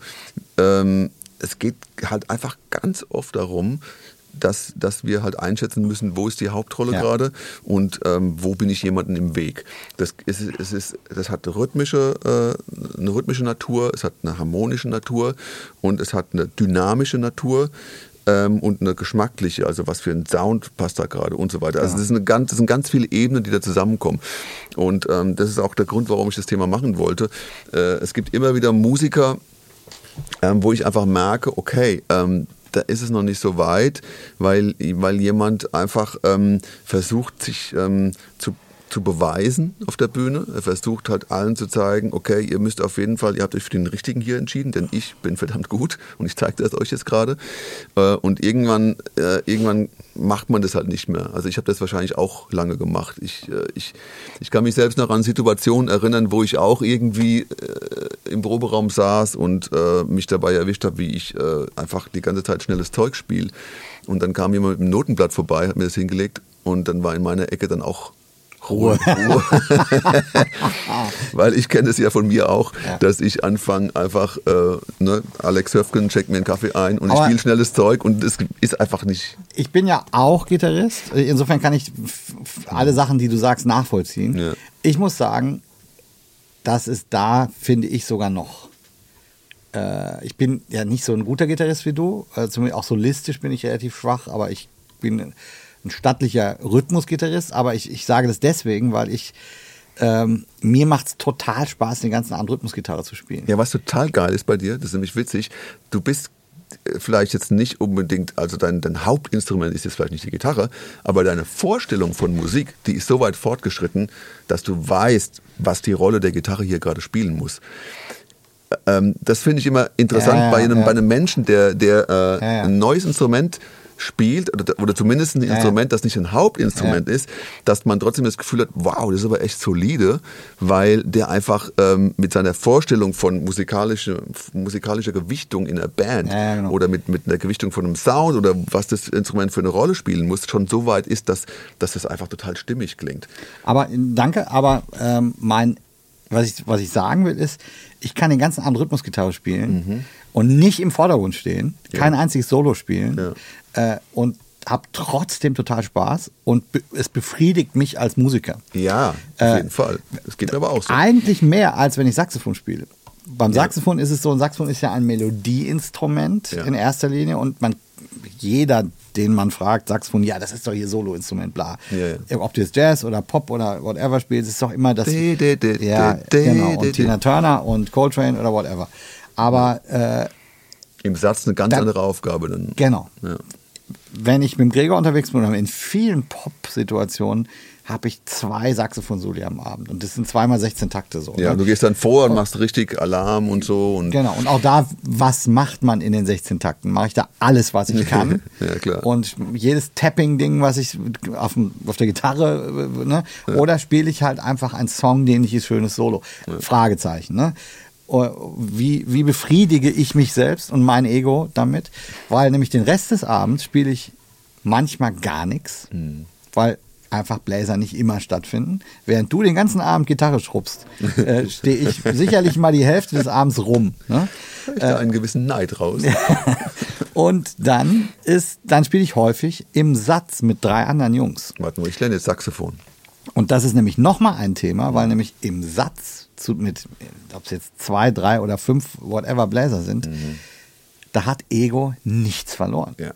ähm, es geht halt einfach ganz oft darum, dass, dass wir halt einschätzen müssen, wo ist die Hauptrolle Ja. gerade und ähm, wo bin ich jemandem im Weg. Das, ist, es ist, das hat eine rhythmische, äh, eine rhythmische Natur, es hat eine harmonische Natur und es hat eine dynamische Natur ähm, und eine geschmackliche, also was für ein Sound passt da gerade und so weiter. Also das, ist eine ganz, das sind ganz viele Ebenen, die da zusammenkommen. Und ähm, das ist auch der Grund, warum ich das Thema machen wollte. Äh, es gibt immer wieder Musiker, ähm, wo ich einfach merke, okay, ähm, da ist es noch nicht so weit, weil, weil jemand einfach ähm, versucht, sich ähm, zu, zu beweisen auf der Bühne. Er versucht halt allen zu zeigen, okay, ihr müsst auf jeden Fall, ihr habt euch für den Richtigen hier entschieden, denn ich bin verdammt gut und ich zeige das euch jetzt gerade. Äh, und irgendwann, äh, irgendwann macht man das halt nicht mehr. Also ich habe das wahrscheinlich auch lange gemacht. Ich, äh, ich, ich kann mich selbst noch an Situationen erinnern, wo ich auch irgendwie im Proberaum saß und mich dabei erwischt habe, wie ich einfach die ganze Zeit schnelles Zeug spiele. Und dann kam jemand mit einem Notenblatt vorbei, hat mir das hingelegt und dann war in meiner Ecke dann auch Ruhe. Ruhe. Weil ich kenne es ja von mir auch, Ja. dass ich anfange einfach, äh, ne, Alex Höfgen checkt mir einen Kaffee ein und ich Aber- spiele schnelles Zeug und es ist einfach nicht. Ich bin ja auch Gitarrist. Insofern kann ich alle Sachen, die du sagst, nachvollziehen. Ja. Ich muss sagen, das ist da, finde ich, sogar noch. Äh, ich bin ja nicht so ein guter Gitarrist wie du. Also zumindest auch solistisch bin ich relativ schwach, aber ich bin ein stattlicher Rhythmusgitarrist. Aber ich, ich sage das deswegen, weil ich ähm, mir macht es total Spaß, den ganzen Abend Rhythmusgitarre zu spielen. Ja, was total geil ist bei dir, das ist nämlich witzig, du bist äh, vielleicht jetzt nicht unbedingt, also dein, dein Hauptinstrument ist jetzt vielleicht nicht die Gitarre, aber deine Vorstellung von Musik, die ist so weit fortgeschritten, dass du weißt, was die Rolle der Gitarre hier gerade spielen muss. Ähm, das finde ich immer interessant Ja, ja, bei, einem, ja. bei einem Menschen, der, der äh, ein neues Instrument spielt oder, oder zumindest ein ja. Instrument, das nicht ein Hauptinstrument Ja. ist, dass man trotzdem das Gefühl hat, wow, das ist aber echt solide, weil der einfach ähm, mit seiner Vorstellung von musikalischer, musikalischer Gewichtung in der Band Ja, ja, genau. oder mit, mit einer Gewichtung von einem Sound oder was das Instrument für eine Rolle spielen muss, schon so weit ist, dass, dass das einfach total stimmig klingt. Aber danke, aber ähm, mein, was ich, was ich sagen will, ist, ich kann den ganzen Abend Rhythmusgitarre spielen und nicht im Vordergrund stehen, kein einziges Solo spielen äh, und habe trotzdem total Spaß und be es befriedigt mich als Musiker. Ja, auf Äh, jeden Fall. Das geht mir aber auch so. Eigentlich mehr, als wenn ich Saxophon spiele. Beim Saxophon ist es so, ein Saxophon ist ja ein Melodieinstrument Ja. in erster Linie und man, jeder, den man fragt, Saxophon, ja, das ist doch hier Soloinstrument, bla. Ja, ja. Ob du jetzt Jazz oder Pop oder whatever spielst, ist doch immer das. De, de, de, ja, de, de, genau. Und. Tina Turner und Coltrane oder whatever. Aber äh, Im Satz eine ganz Dann- andere Aufgabe dann. genau. Ja. Wenn ich mit dem Gregor unterwegs bin, in vielen Pop-Situationen, habe ich zwei Saxophon-Soli am Abend. Und das sind zweimal 16 Takte so. Ja, ne? du gehst dann vor und machst richtig Alarm und so. Und Genau, und auch da, was macht man in den 16 Takten? Mache ich da alles, was ich kann. Ja, klar. Und jedes Tapping-Ding, was ich auf, auf der Gitarre, ne? oder spiele ich halt einfach einen Song, den ich ist schönes Solo? Fragezeichen, ne? Oh, Wie, wie befriedige ich mich selbst und mein Ego damit? Weil nämlich den Rest des Abends spiele ich manchmal gar nichts, Mhm. weil einfach Bläser nicht immer stattfinden. Während du den ganzen Abend Gitarre schrubbst, äh, stehe ich sicherlich mal die Hälfte des Abends rum. Ne? ich da einen gewissen Neid raus. Und dann ist, dann spiele ich häufig im Satz mit drei anderen Jungs. Warte mal, ich lerne jetzt Saxophon. Und das ist nämlich nochmal ein Thema, weil nämlich im Satz zu, mit, ob es jetzt zwei, drei oder fünf, whatever Bläser sind, da hat Ego nichts verloren. Ja.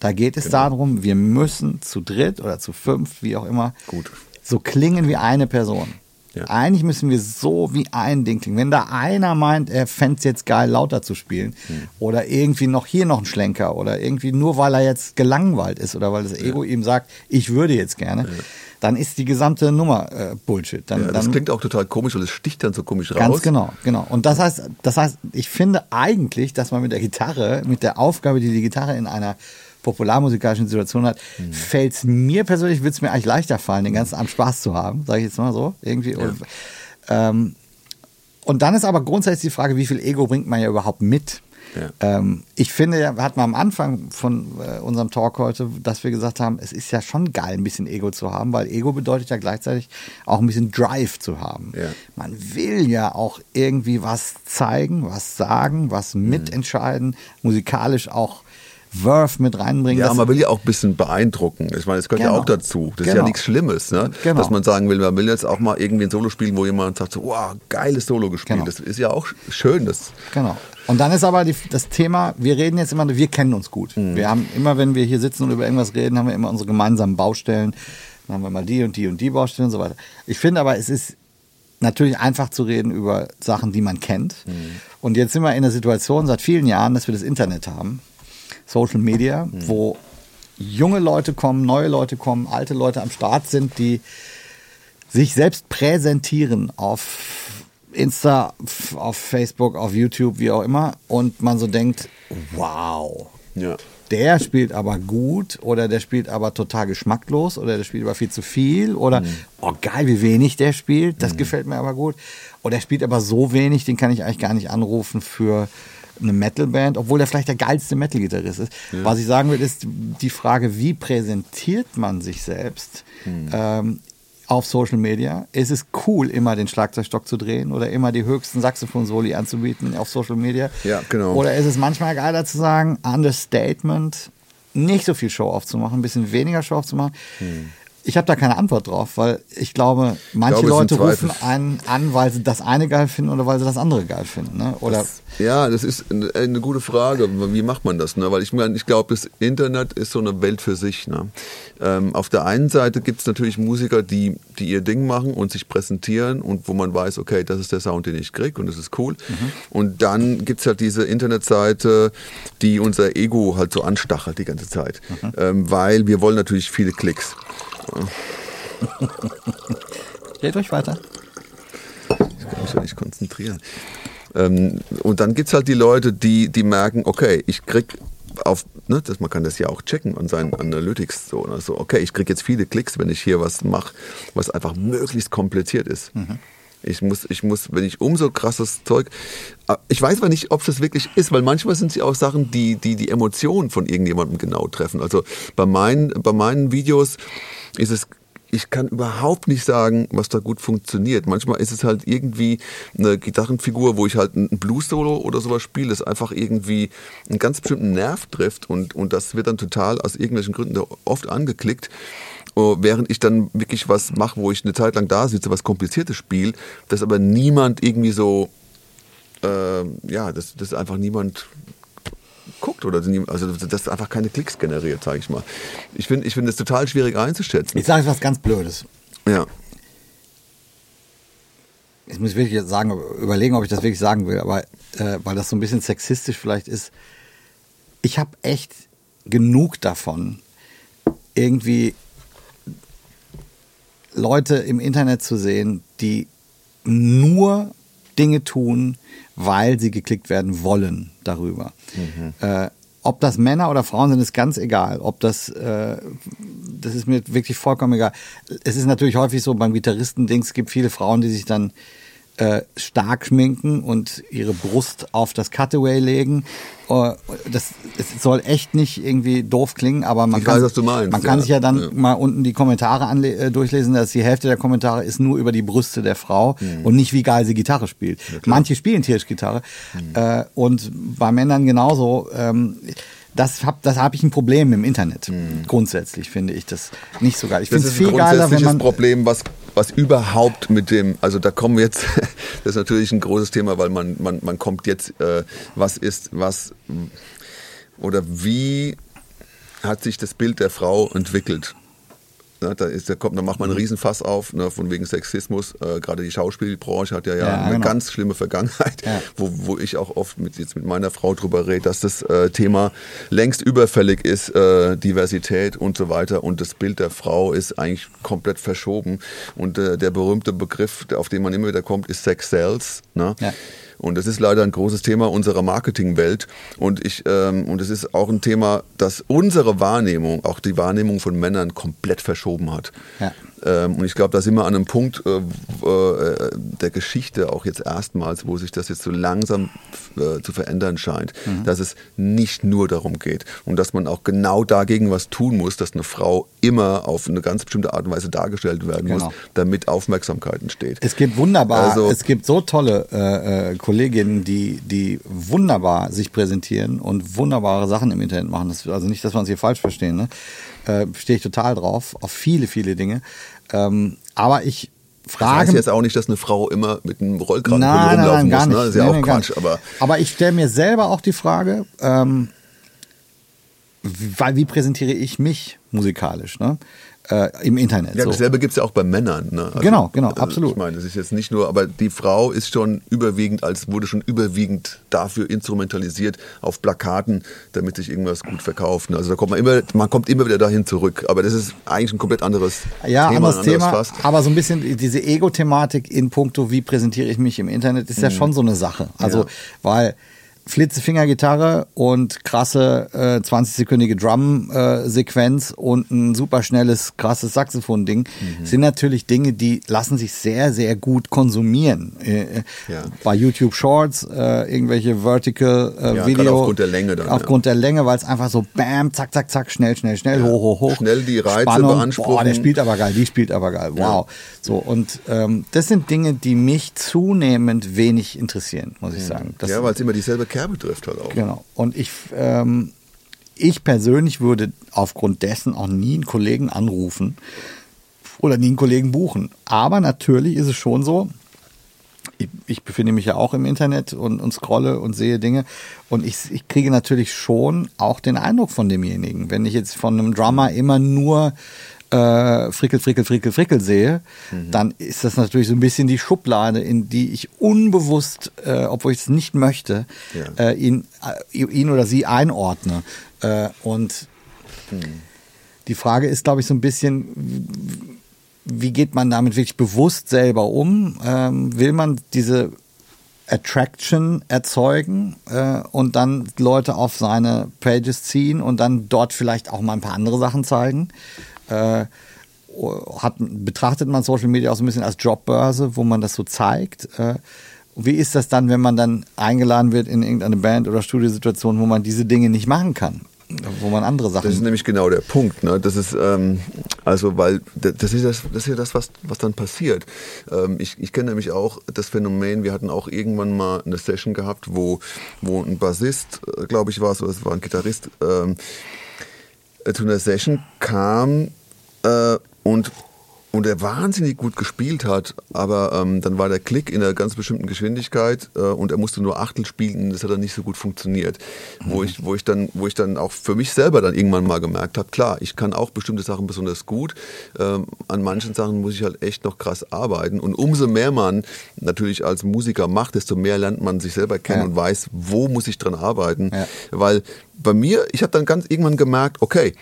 Da geht es darum, wir müssen zu dritt oder zu fünf, wie auch immer, Gut. so klingen wie eine Person. Ja. Eigentlich müssen wir so wie ein Ding klingen. Wenn da einer meint, er fände es jetzt geil, lauter zu spielen Hm. oder irgendwie noch hier noch ein Schlenker oder irgendwie nur, weil er jetzt gelangweilt ist oder weil das Ego ihm sagt, ich würde jetzt gerne, dann ist die gesamte Nummer äh, Bullshit. Dann, Ja, das dann, klingt auch total komisch und es sticht dann so komisch raus. Ganz genau, genau. Und das heißt, das heißt, ich finde eigentlich, dass man mit der Gitarre, mit der Aufgabe, die die Gitarre in einer popularmusikalischen Situation hat, Mhm. fällt es mir persönlich, wird es mir eigentlich leichter fallen, den ganzen Abend Spaß zu haben, sage ich jetzt mal so, irgendwie. Und, ähm, und dann ist aber grundsätzlich die Frage, wie viel Ego bringt man ja überhaupt mit? Ja. Ähm, ich finde, ja, wir hatten am Anfang von äh, unserem Talk heute, dass wir gesagt haben, es ist ja schon geil, ein bisschen Ego zu haben, weil Ego bedeutet ja gleichzeitig auch ein bisschen Drive zu haben. Ja. Man will ja auch irgendwie was zeigen, was sagen, was Mhm. mitentscheiden, musikalisch auch Verve mit reinbringen. Ja, man will ja auch ein bisschen beeindrucken. Ich meine, das gehört ja Genau. auch dazu. Das ist ja Genau. nichts Schlimmes, ne? Genau. dass man sagen will, man will jetzt auch mal irgendwie ein Solo spielen, wo jemand sagt, so, wow, geiles Solo gespielt. Genau. Das ist ja auch schön. Das, Genau. Und dann ist aber die, das Thema, wir reden jetzt immer, wir kennen uns gut. Mhm. Wir haben immer, wenn wir hier sitzen und über irgendwas reden, haben wir immer unsere gemeinsamen Baustellen. Dann haben wir mal die und die und die Baustellen und so weiter. Ich finde aber, es ist natürlich einfach zu reden über Sachen, die man kennt. Mhm. Und jetzt sind wir in der Situation seit vielen Jahren, dass wir das Internet haben. Social Media, Mhm. wo junge Leute kommen, neue Leute kommen, alte Leute am Start sind, die sich selbst präsentieren auf Insta, auf Facebook, auf YouTube, wie auch immer, und man so denkt, wow, ja. der spielt aber gut oder der spielt aber total geschmacklos oder der spielt aber viel zu viel oder oh geil, wie wenig der spielt, das gefällt mir aber gut. Oder der spielt aber so wenig, den kann ich eigentlich gar nicht anrufen für eine Metalband, obwohl der vielleicht der geilste Metal-Gitarrist ist. Was ich sagen will, ist die Frage, wie präsentiert man sich selbst ähm, auf Social Media? Ist es cool, immer den Schlagzeugstock zu drehen oder immer die höchsten Saxophon-Soli anzubieten auf Social Media? Ja, genau. Oder ist es manchmal geiler zu sagen, Understatement, nicht so viel Show aufzumachen, ein bisschen weniger Show aufzumachen? Ich habe da keine Antwort drauf, weil ich glaube, manche glaube, es sind Leute rufen einen an, weil sie das eine geil finden oder weil sie das andere geil finden. Ne? Oder Ja, das ist eine, eine gute Frage. Wie macht man das? Ne? Weil ich meine, ich glaube, das Internet ist so eine Welt für sich. Ne? Ähm, auf der einen Seite gibt es natürlich Musiker, die, die ihr Ding machen und sich präsentieren und wo man weiß, okay, das ist der Sound, den ich krieg und das ist cool. Und dann gibt es halt diese Internetseite, die unser Ego halt so anstachelt die ganze Zeit. Ähm, weil wir wollen natürlich viele Klicks. Red euch weiter. Ich kann mich ja nicht konzentrieren. Ähm, und dann gibt es halt die Leute, die, die merken, okay, ich krieg auf, ne, das, man kann das ja auch checken an seinen Analytics, so, ne, so okay, ich krieg jetzt viele Klicks, wenn ich hier was mache, was einfach möglichst kompliziert ist. Ich muss, ich muss, wenn ich umso krasses Zeug, äh, ich weiß aber nicht, ob das wirklich ist, weil manchmal sind sie auch Sachen, die die, die Emotionen von irgendjemandem genau treffen. Also bei meinen, bei meinen Videos ist es ich kann überhaupt nicht sagen, was da gut funktioniert. Manchmal ist es halt irgendwie eine Gitarrenfigur, wo ich halt ein Blues-Solo oder sowas spiele, das einfach irgendwie einen ganz bestimmten Nerv trifft und, und das wird dann total aus irgendwelchen Gründen oft angeklickt. Oh, Während ich dann wirklich was mache, wo ich eine Zeit lang da sitze, was kompliziertes spiele, das aber niemand irgendwie so, äh, ja, das, das einfach niemand guckt oder also das einfach keine Klicks generiert, sage ich mal. Ich finde ich finde es total schwierig einzuschätzen. Ich sage jetzt was ganz Blödes. Ja. Jetzt muss ich wirklich sagen, überlegen, ob ich das wirklich sagen will, aber äh, weil das so ein bisschen sexistisch vielleicht ist. Ich habe echt genug davon, irgendwie Leute im Internet zu sehen, die nur Dinge tun, weil sie geklickt werden wollen darüber. Äh, ob das Männer oder Frauen sind, ist ganz egal. Ob das, äh, das ist mir wirklich vollkommen egal. Es ist natürlich häufig so beim Gitarristen-Dings, es gibt viele Frauen, die sich dann äh, stark schminken und ihre Brust auf das Cutaway legen. Äh, Das, es soll echt nicht irgendwie doof klingen, aber man Ich kann, weiß, meinst, man kann ja. sich ja dann Ja. mal unten die Kommentare äh, durchlesen, dass die Hälfte der Kommentare ist nur über die Brüste der Frau Mhm. und nicht wie geil sie Gitarre spielt. Manche spielen tierisch Gitarre Mhm. äh, und bei Männern genauso. Ähm, das habe das hab ich ein Problem im Internet. Grundsätzlich finde ich das nicht so geil. Ich Mhm. Das finde es viel geiler, wenn grundsätzliches man Problem, was, was überhaupt mit dem, also da kommen wir jetzt, das ist natürlich ein großes Thema, weil man, man, man kommt jetzt, äh, was ist, was, oder wie hat sich das Bild der Frau entwickelt? Ne, da, ist, da, kommt, da macht Mhm. man einen Riesenfass auf, ne, von wegen Sexismus. Äh, Gerade die Schauspielbranche hat ja, ja, Ja, eine genau. ganz schlimme Vergangenheit, Ja. wo, wo ich auch oft mit, jetzt mit meiner Frau drüber rede, dass das äh, Thema längst überfällig ist, äh, Diversität und so weiter. Und das Bild der Frau ist eigentlich komplett verschoben. Und äh, der berühmte Begriff, auf den man immer wieder kommt, ist Sex Sales. Ne? Ja. Und das ist leider ein großes Thema unserer Marketingwelt. Und ich ähm, und es ist auch ein Thema, das unsere Wahrnehmung, auch die Wahrnehmung von Männern komplett verschoben hat. Ja. Ähm, und ich glaube, da sind wir an einem Punkt äh, äh, der Geschichte auch jetzt erstmals, wo sich das jetzt so langsam äh, zu verändern scheint, Mhm. dass es nicht nur darum geht und dass man auch genau dagegen was tun muss, dass eine Frau immer auf eine ganz bestimmte Art und Weise dargestellt werden Genau. muss, damit Aufmerksamkeit entsteht. Es gibt wunderbar, Also- es gibt so tolle äh, äh, Kolleginnen, die, die wunderbar sich präsentieren und wunderbare Sachen im Internet machen. Das, also nicht, dass wir uns hier falsch verstehen. Ne? Äh, Stehe ich total drauf, auf viele, viele Dinge. Ähm, aber ich Das frage heißt jetzt auch nicht, dass eine Frau immer mit einem Rollkragen nein, nein, rumlaufen nein, gar muss. Ne? Das ist ja Nee, auch Quatsch. Aber aber ich stelle mir selber auch die Frage, ähm, wie, weil wie präsentiere ich mich musikalisch ne? Äh, im Internet? ja, so. dasselbe gibt es ja auch bei Männern. Ne? Also, Genau, genau, äh, absolut. Ich meine, das ist jetzt nicht nur, aber die Frau ist schon überwiegend, als wurde schon überwiegend dafür instrumentalisiert auf Plakaten, damit sich irgendwas gut verkauft. Also da kommt man immer, man kommt immer wieder dahin zurück. Aber das ist eigentlich ein komplett anderes Ja, Thema, anderes anderes Thema. Fass. Aber so ein bisschen diese Ego-Thematik in puncto, wie präsentiere ich mich im Internet, ist ja schon so eine Sache. Also, Ja. weil Flitzefinger-Gitarre und krasse äh, 20-sekündige Drum-Sequenz und ein super schnelles, krasses Saxophon-Ding Mhm. sind natürlich Dinge, die lassen sich sehr, sehr gut konsumieren. Äh, äh, Ja. Bei YouTube Shorts, äh, irgendwelche Vertical äh, Ja, Video. aufgrund der Länge dann, Aufgrund der Länge, weil es einfach so bam, zack, zack, zack, schnell, schnell, schnell, hoch, hoch, hoch. Schnell die Reize Spannung, beanspruchen. Boah, der spielt aber geil, die spielt aber geil. Wow. So, und ähm, das sind Dinge, die mich zunehmend wenig interessieren, muss ich sagen. Das, ja, weil es immer dieselbe Kerbe trifft halt auch. Genau. Und ich, ähm, ich persönlich würde aufgrund dessen auch nie einen Kollegen anrufen oder nie einen Kollegen buchen. Aber natürlich ist es schon so, ich, ich befinde mich ja auch im Internet und, und scrolle und sehe Dinge und ich, ich kriege natürlich schon auch den Eindruck von demjenigen. Wenn ich jetzt von einem Drummer immer nur äh, Frickel, Frickel, Frickel, Frickel sehe, mhm. dann ist das natürlich so ein bisschen die Schublade, in die ich unbewusst, äh, obwohl ich es nicht möchte, ja. äh, ihn, äh, ihn oder sie einordne. Äh, und mhm. die Frage ist, glaube ich, so ein bisschen, wie geht man damit wirklich bewusst selber um? Ähm, will man diese Attraction erzeugen äh, und dann Leute auf seine Pages ziehen und dann dort vielleicht auch mal ein paar andere Sachen zeigen? Äh, hat, betrachtet man Social Media auch so ein bisschen als Jobbörse, wo man das so zeigt? Äh, wie ist das dann, wenn man dann eingeladen wird in irgendeine Band oder Studiosituation, wo man diese Dinge nicht machen kann? wo man andere Sachen. Das ist nämlich genau der Punkt. Ne? Das ist ähm, also, weil das ist das, das ist ja das, was, was dann passiert. Ähm, ich ich kenne nämlich auch das Phänomen. Wir hatten auch irgendwann mal eine Session gehabt, wo wo ein Bassist, äh, glaube ich, war es, oder es war ein Gitarrist, ähm, äh, zu einer Session kam äh, und und er wahnsinnig gut gespielt hat, aber ähm, dann war der Klick in einer ganz bestimmten Geschwindigkeit äh, und er musste nur Achtel spielen, das hat dann nicht so gut funktioniert. Mhm. Wo, ich, wo, ich dann, wo ich dann auch für mich selber dann irgendwann mal gemerkt habe, klar, ich kann auch bestimmte Sachen besonders gut, ähm, an manchen Sachen muss ich halt echt noch krass arbeiten und umso mehr man natürlich als Musiker macht, desto mehr lernt man sich selber kennen ja. und weiß, wo muss ich dran arbeiten, ja. weil bei mir, ich habe dann ganz irgendwann gemerkt, okay,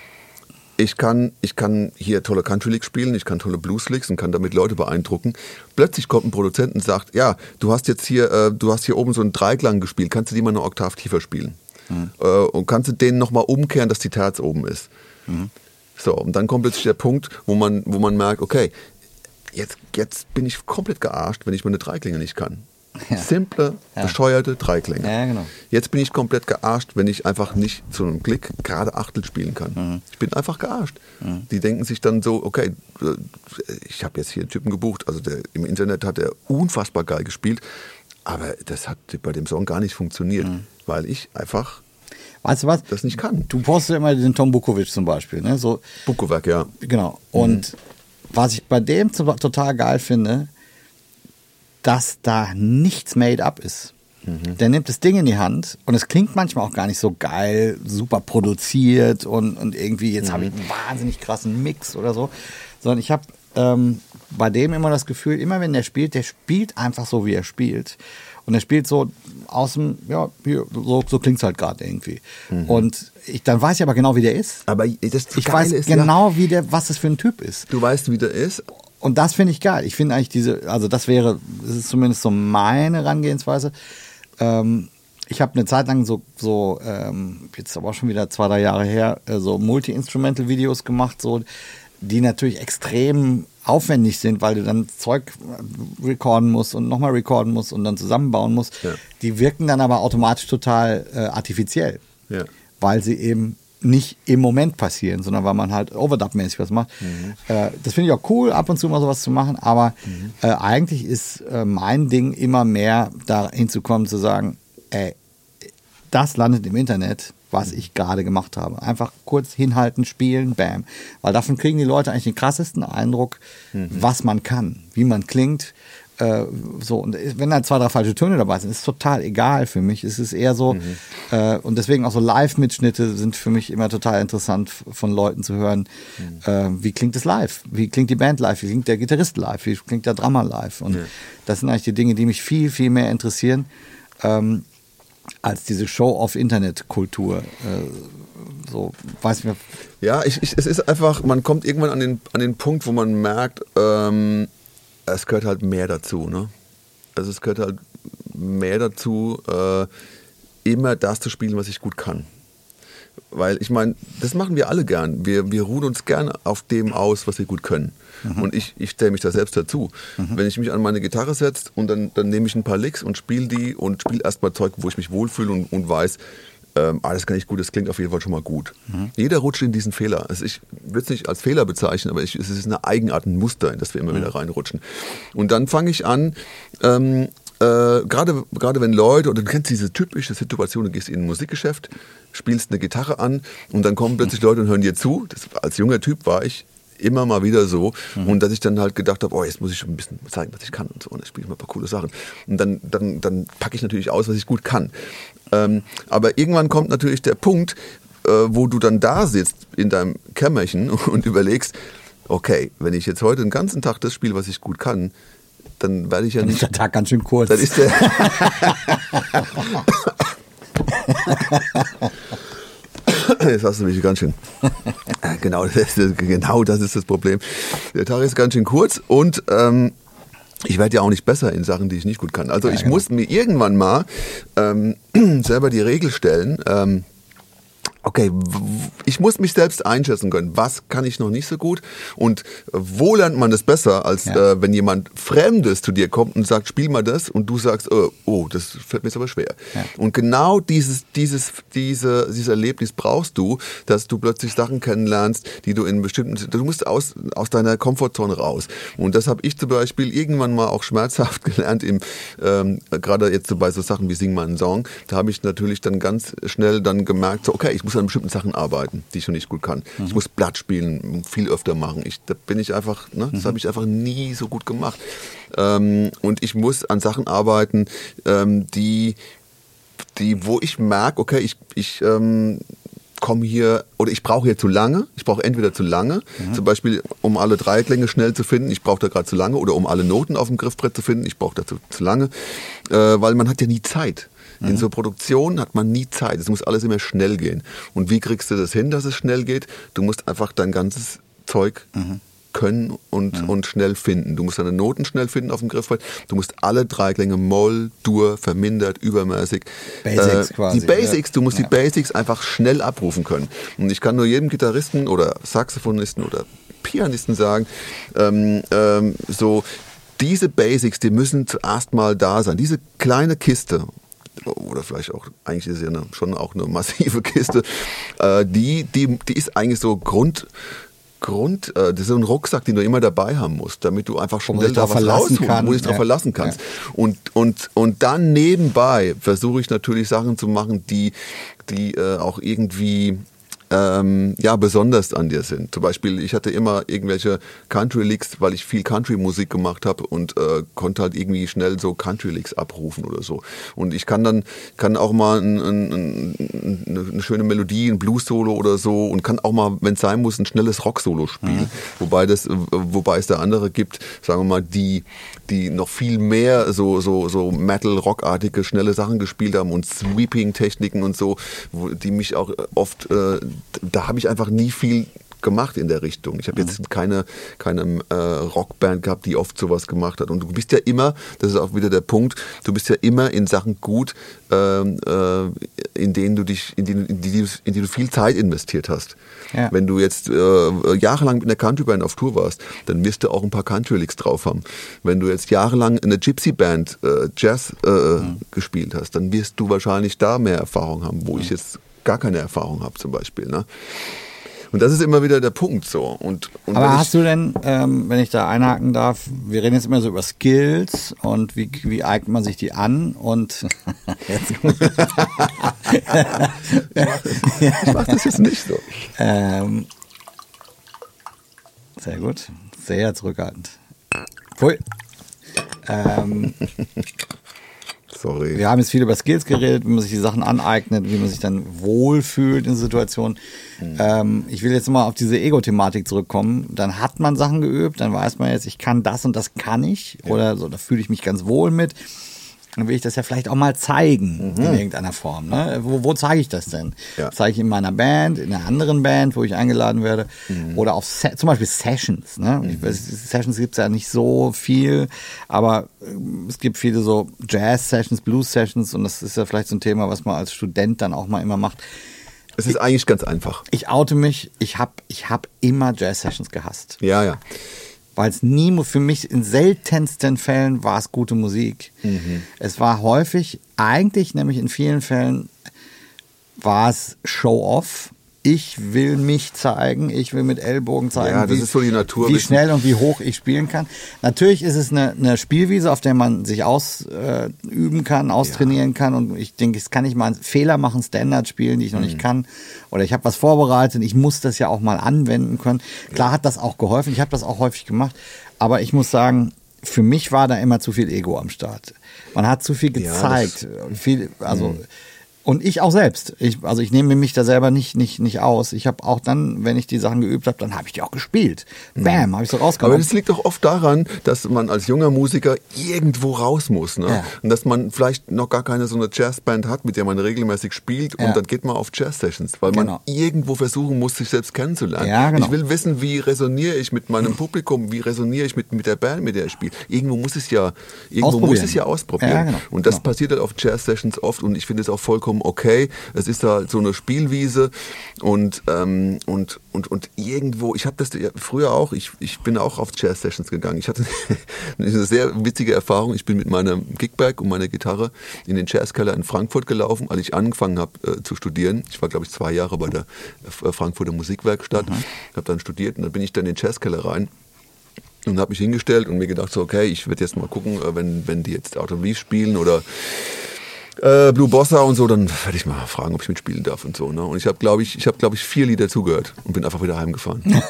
ich kann, ich kann hier tolle Country League spielen, ich kann tolle Blues Leagues und kann damit Leute beeindrucken. Plötzlich kommt ein Produzent und sagt, ja, du hast jetzt hier, äh, du hast hier oben so einen Dreiklang gespielt, kannst du die mal eine Oktav tiefer spielen? Mhm. Äh, und kannst du den nochmal umkehren, dass die Terz oben ist? Mhm. So, und dann kommt plötzlich der Punkt, wo man, wo man merkt, okay, jetzt, jetzt bin ich komplett gearscht, wenn ich meine Dreiklinge nicht kann. Ja. Simple, ja. bescheuerte Dreiklänge. Ja, genau. Jetzt bin ich komplett gearscht, wenn ich einfach nicht zu einem Klick gerade Achtel spielen kann. Mhm. Ich bin einfach gearscht. Mhm. Die denken sich dann so, okay, äh, ich habe jetzt hier einen Typen gebucht, also der, im Internet hat er unfassbar geil gespielt, aber das hat bei dem Song gar nicht funktioniert, mhm. weil ich einfach Weißt du was? Das nicht kann. Du postest immer den Tom Bukovic zum Beispiel. Ne? So, Bukovac, ja. Genau. Und mhm. was ich bei dem total geil finde, dass da nichts made up ist. Mhm. Der nimmt das Ding in die Hand und es klingt manchmal auch gar nicht so geil, super produziert und, und irgendwie, jetzt mhm. habe ich einen wahnsinnig krassen Mix oder so. Sondern ich habe ähm, bei dem immer das Gefühl, immer wenn der spielt, der spielt einfach so, wie er spielt. Und er spielt so aus dem, ja, hier, so, so klingt es halt gerade irgendwie. Mhm. Und ich, dann weiß ich aber genau, wie der ist. Aber das ich weiß ist, genau, ja, wie der, was das für ein Typ ist. Du weißt, wie der ist und das finde ich geil. Ich finde eigentlich diese, also das wäre, das ist zumindest so meine Herangehensweise. Ähm, ich habe eine Zeit lang so, so ähm, jetzt aber auch schon wieder zwei, drei Jahre her, äh, so Multi-Instrumental-Videos gemacht, so, die natürlich extrem aufwendig sind, weil du dann Zeug recorden musst und nochmal recorden musst und dann zusammenbauen musst. Ja. Die wirken dann aber automatisch total äh, artifiziell, ja. weil sie eben nicht im Moment passieren, sondern weil man halt Overdub-mäßig was macht. Mhm. Äh, das finde ich auch cool, ab und zu mal sowas zu machen, aber mhm. äh, eigentlich ist äh, mein Ding immer mehr dahin zu kommen, zu sagen, ey, das landet im Internet, was mhm. ich gerade gemacht habe. Einfach kurz hinhalten, spielen, bam. Weil davon kriegen die Leute eigentlich den krassesten Eindruck, mhm. was man kann, wie man klingt, äh, so, und wenn da zwei, drei falsche Töne dabei sind, ist total egal für mich. Es ist eher so, mhm. äh, und deswegen auch so Live-Mitschnitte sind für mich immer total interessant von Leuten zu hören. Mhm. Äh, wie klingt es live? Wie klingt die Band live? Wie klingt der Gitarrist live? Wie klingt der Drummer live? Und ja. das sind eigentlich die Dinge, die mich viel, viel mehr interessieren. Ähm, als diese Show-off-Internet-Kultur. Äh, so, weiß mir. Ja, ich, ich, es ist einfach, man kommt irgendwann an den, an den Punkt, wo man merkt, ähm, es gehört halt mehr dazu. Ne? Also es gehört halt mehr dazu, äh, immer das zu spielen, was ich gut kann. Weil ich meine, das machen wir alle gern. Wir, wir ruhen uns gern auf dem aus, was wir gut können. Mhm. Und ich, ich stelle mich da selbst dazu. Mhm. Wenn ich mich an meine Gitarre setze und dann, dann nehme ich ein paar Licks und spiele die und spiele erstmal Zeug, wo ich mich wohlfühle und, und weiß, ähm, ah, das kann gut, das klingt auf jeden Fall schon mal gut. Mhm. Jeder rutscht in diesen Fehler. Also ich würde es nicht als Fehler bezeichnen, aber ich, es ist eine Eigenart, ein Muster, in das wir immer mhm. wieder reinrutschen. Und dann fange ich an, ähm, äh, gerade gerade wenn Leute, oder du kennst diese typische Situation, du gehst in ein Musikgeschäft, spielst eine Gitarre an und dann kommen plötzlich Leute und hören dir zu. Das, als junger Typ war ich immer mal wieder so. Mhm. Und dass ich dann halt gedacht habe, oh, jetzt muss ich schon ein bisschen zeigen, was ich kann und so. Und dann spiele ich mal ein paar coole Sachen. Und dann, dann, dann packe ich natürlich aus, was ich gut kann. Ähm, aber irgendwann kommt natürlich der Punkt, äh, wo du dann da sitzt in deinem Kämmerchen und überlegst, okay, wenn ich jetzt heute den ganzen Tag das spiele, was ich gut kann, dann werde ich ja dann nicht. Ist der Tag ganz schön kurz. Dann ist der. Jetzt hast du mich ganz schön. Genau das, ist, genau das ist das Problem. Der Tag ist ganz schön kurz und ähm, ich werde ja auch nicht besser in Sachen, die ich nicht gut kann. Also ja, ich genau. muss mir irgendwann mal ähm, selber die Regel stellen. Ähm, okay, ich muss mich selbst einschätzen können. Was kann ich noch nicht so gut? Und wo lernt man das besser, als ja. äh, wenn jemand Fremdes zu dir kommt und sagt, spiel mal das und du sagst, oh, oh das fällt mir jetzt aber schwer. Ja. Und genau dieses, dieses, diese, dieses Erlebnis brauchst du, dass du plötzlich Sachen kennenlernst, die du in bestimmten, du musst aus, aus deiner Komfortzone raus. Und das habe ich zum Beispiel irgendwann mal auch schmerzhaft gelernt, im, ähm, gerade jetzt so bei so Sachen wie Sing mal einen Song, da habe ich natürlich dann ganz schnell dann gemerkt, so, okay, ich muss an bestimmten Sachen arbeiten, die ich noch nicht gut kann. Mhm. Ich muss Blatt spielen, viel öfter machen. Ich, da bin ich einfach, ne, das mhm. habe ich einfach nie so gut gemacht. Ähm, und ich muss an Sachen arbeiten, ähm, die, die, wo ich merke, okay, ich, ich ähm, komme hier oder ich brauche hier zu lange. Ich brauche entweder zu lange, mhm. zum Beispiel um alle Dreiklänge schnell zu finden, ich brauche da gerade zu lange, oder um alle Noten auf dem Griffbrett zu finden, ich brauche dazu zu lange, äh, weil man hat ja nie Zeit. In mhm. so Produktionen hat man nie Zeit. Es muss alles immer schnell gehen. Und wie kriegst du das hin, dass es schnell geht? Du musst einfach dein ganzes Zeug mhm. können und, mhm. und schnell finden. Du musst deine Noten schnell finden auf dem Griffbrett. Du musst alle Dreiklänge Moll, Dur, vermindert, übermäßig. Basics äh, quasi. Die Basics, du musst ja. die Basics einfach schnell abrufen können. Und ich kann nur jedem Gitarristen oder Saxophonisten oder Pianisten sagen, ähm, ähm, so diese Basics, die müssen zuerst mal da sein. Diese kleine Kiste, oder vielleicht auch, eigentlich ist es ja eine, schon auch eine massive Kiste, äh, die, die, die ist eigentlich so Grund, Grund, äh, das ist so ein Rucksack, den du immer dabei haben musst, damit du einfach schnell da was rausholst, wo du dich drauf ja. verlassen kannst. Ja. Und, und, und dann nebenbei versuche ich natürlich Sachen zu machen, die, die äh, auch irgendwie ähm, ja besonders an dir sind. Zum Beispiel, ich hatte immer irgendwelche Country Leaks, weil ich viel Country Musik gemacht habe und äh, konnte halt irgendwie schnell so Country Leaks abrufen oder so. Und ich kann dann kann auch mal ein, ein, ein, eine schöne Melodie, ein Blues Solo oder so und kann auch mal, wenn es sein muss, ein schnelles Rock Solo spielen. Mhm. Wobei das, wobei es da andere gibt, sagen wir mal, die die noch viel mehr so, so, so Metal-Rock-artige, schnelle Sachen gespielt haben und Sweeping-Techniken und so, wo, die mich auch oft, äh, da habe ich einfach nie viel gemacht in der Richtung. Ich habe jetzt mhm. keine, keine äh, Rockband gehabt, die oft sowas gemacht hat. Und du bist ja immer, das ist auch wieder der Punkt, du bist ja immer in Sachen gut, ähm, äh, in denen du dich, in die, in, die, in die du viel Zeit investiert hast. Ja. Wenn du jetzt äh, jahrelang mit einer Countryband auf Tour warst, dann wirst du auch ein paar Country-Licks drauf haben. Wenn du jetzt jahrelang in einer Gypsy-Band äh, Jazz äh, mhm. gespielt hast, dann wirst du wahrscheinlich da mehr Erfahrung haben, wo mhm. ich jetzt gar keine Erfahrung habe zum Beispiel. Ne? Und das ist immer wieder der Punkt so. Und, und Aber hast du denn, ähm, wenn ich da einhaken darf, wir reden jetzt immer so über Skills und wie, wie eignet man sich die an und jetzt ich mache das jetzt nicht so. Ähm, sehr gut, sehr zurückhaltend. Pfui. Ähm, Sorry. Wir haben jetzt viel über Skills geredet, wie man sich die Sachen aneignet, wie man sich dann wohlfühlt in Situationen. Mhm. Ähm, ich will jetzt mal auf diese Ego-Thematik zurückkommen. Dann hat man Sachen geübt, dann weiß man jetzt, ich kann das und das kann ich ja. oder so, da fühle ich mich ganz wohl mit dann will ich das ja vielleicht auch mal zeigen mhm. in irgendeiner Form. Ne? Wo, wo zeige ich das denn? Ja. Zeige ich in meiner Band, in einer anderen Band, wo ich eingeladen werde mhm. oder auf Se zum Beispiel Sessions. Ne? Mhm. Weiß, Sessions gibt es ja nicht so viel, aber äh, es gibt viele so Jazz-Sessions, Blues-Sessions und das ist ja vielleicht so ein Thema, was man als Student dann auch mal immer macht. Es ist eigentlich ganz einfach. Ich oute mich, ich habe ich hab immer Jazz-Sessions gehasst. Ja, ja weil es nie für mich in seltensten Fällen war es gute Musik. Mhm. Es war häufig, eigentlich nämlich in vielen Fällen war es Show-off ich will mich zeigen, ich will mit Ellbogen zeigen, Ja, das wie, ist so die Natur. wie schnell und wie hoch ich spielen kann. Natürlich ist es eine, eine Spielwiese, auf der man sich ausüben kann, austrainieren kann und ich denke, es kann ich mal Fehler machen, Standard spielen, die ich noch Mhm. nicht kann oder ich habe was vorbereitet, ich muss das ja auch mal anwenden können. Klar hat das auch geholfen, ich habe das auch häufig gemacht, aber ich muss sagen, für mich war da immer zu viel Ego am Start. Man hat zu viel Ja, gezeigt, viel, also Mhm. Und ich auch selbst. Ich, also ich nehme mich da selber nicht, nicht, nicht aus. Ich habe auch dann, wenn ich die Sachen geübt habe, dann habe ich die auch gespielt. Bam, habe ich so Mhm. Aber das liegt doch oft daran, dass man als junger Musiker irgendwo raus muss. Ne? Ja. Und dass man vielleicht noch gar keine so eine Jazzband hat, mit der man regelmäßig spielt. Ja. Und dann geht man auf Jazz-Sessions, weil man Genau. irgendwo versuchen muss, sich selbst kennenzulernen. Ja, genau. Ich will wissen, wie resoniere ich mit meinem Publikum, wie resoniere ich mit, mit der Band, mit der ich spiele. Irgendwo muss es ja, irgendwo muss es ja ausprobieren. Ja, genau. Und das Genau. passiert halt auf Jazz-Sessions oft und ich finde es auch vollkommen okay. Es ist da so eine Spielwiese und, ähm, und, und, und irgendwo, ich habe das früher auch, ich, ich bin auch auf Jazz-Sessions gegangen. Ich hatte eine sehr witzige Erfahrung. Ich bin mit meinem Gigbag und meiner Gitarre in den Jazzkeller in Frankfurt gelaufen, als ich angefangen habe äh, zu studieren. Ich war, glaube ich, zwei Jahre bei der äh, Frankfurter Musikwerkstatt, habe dann studiert und dann bin ich dann in den Jazzkeller rein und habe mich hingestellt und mir gedacht so okay ich werde jetzt mal gucken äh, wenn wenn die jetzt Out of Leaf spielen oder äh, Blue Bossa und so dann werde ich mal fragen ob ich mitspielen darf und so ne und ich habe glaube ich ich habe glaube ich vier Lieder zugehört und bin einfach wieder heimgefahren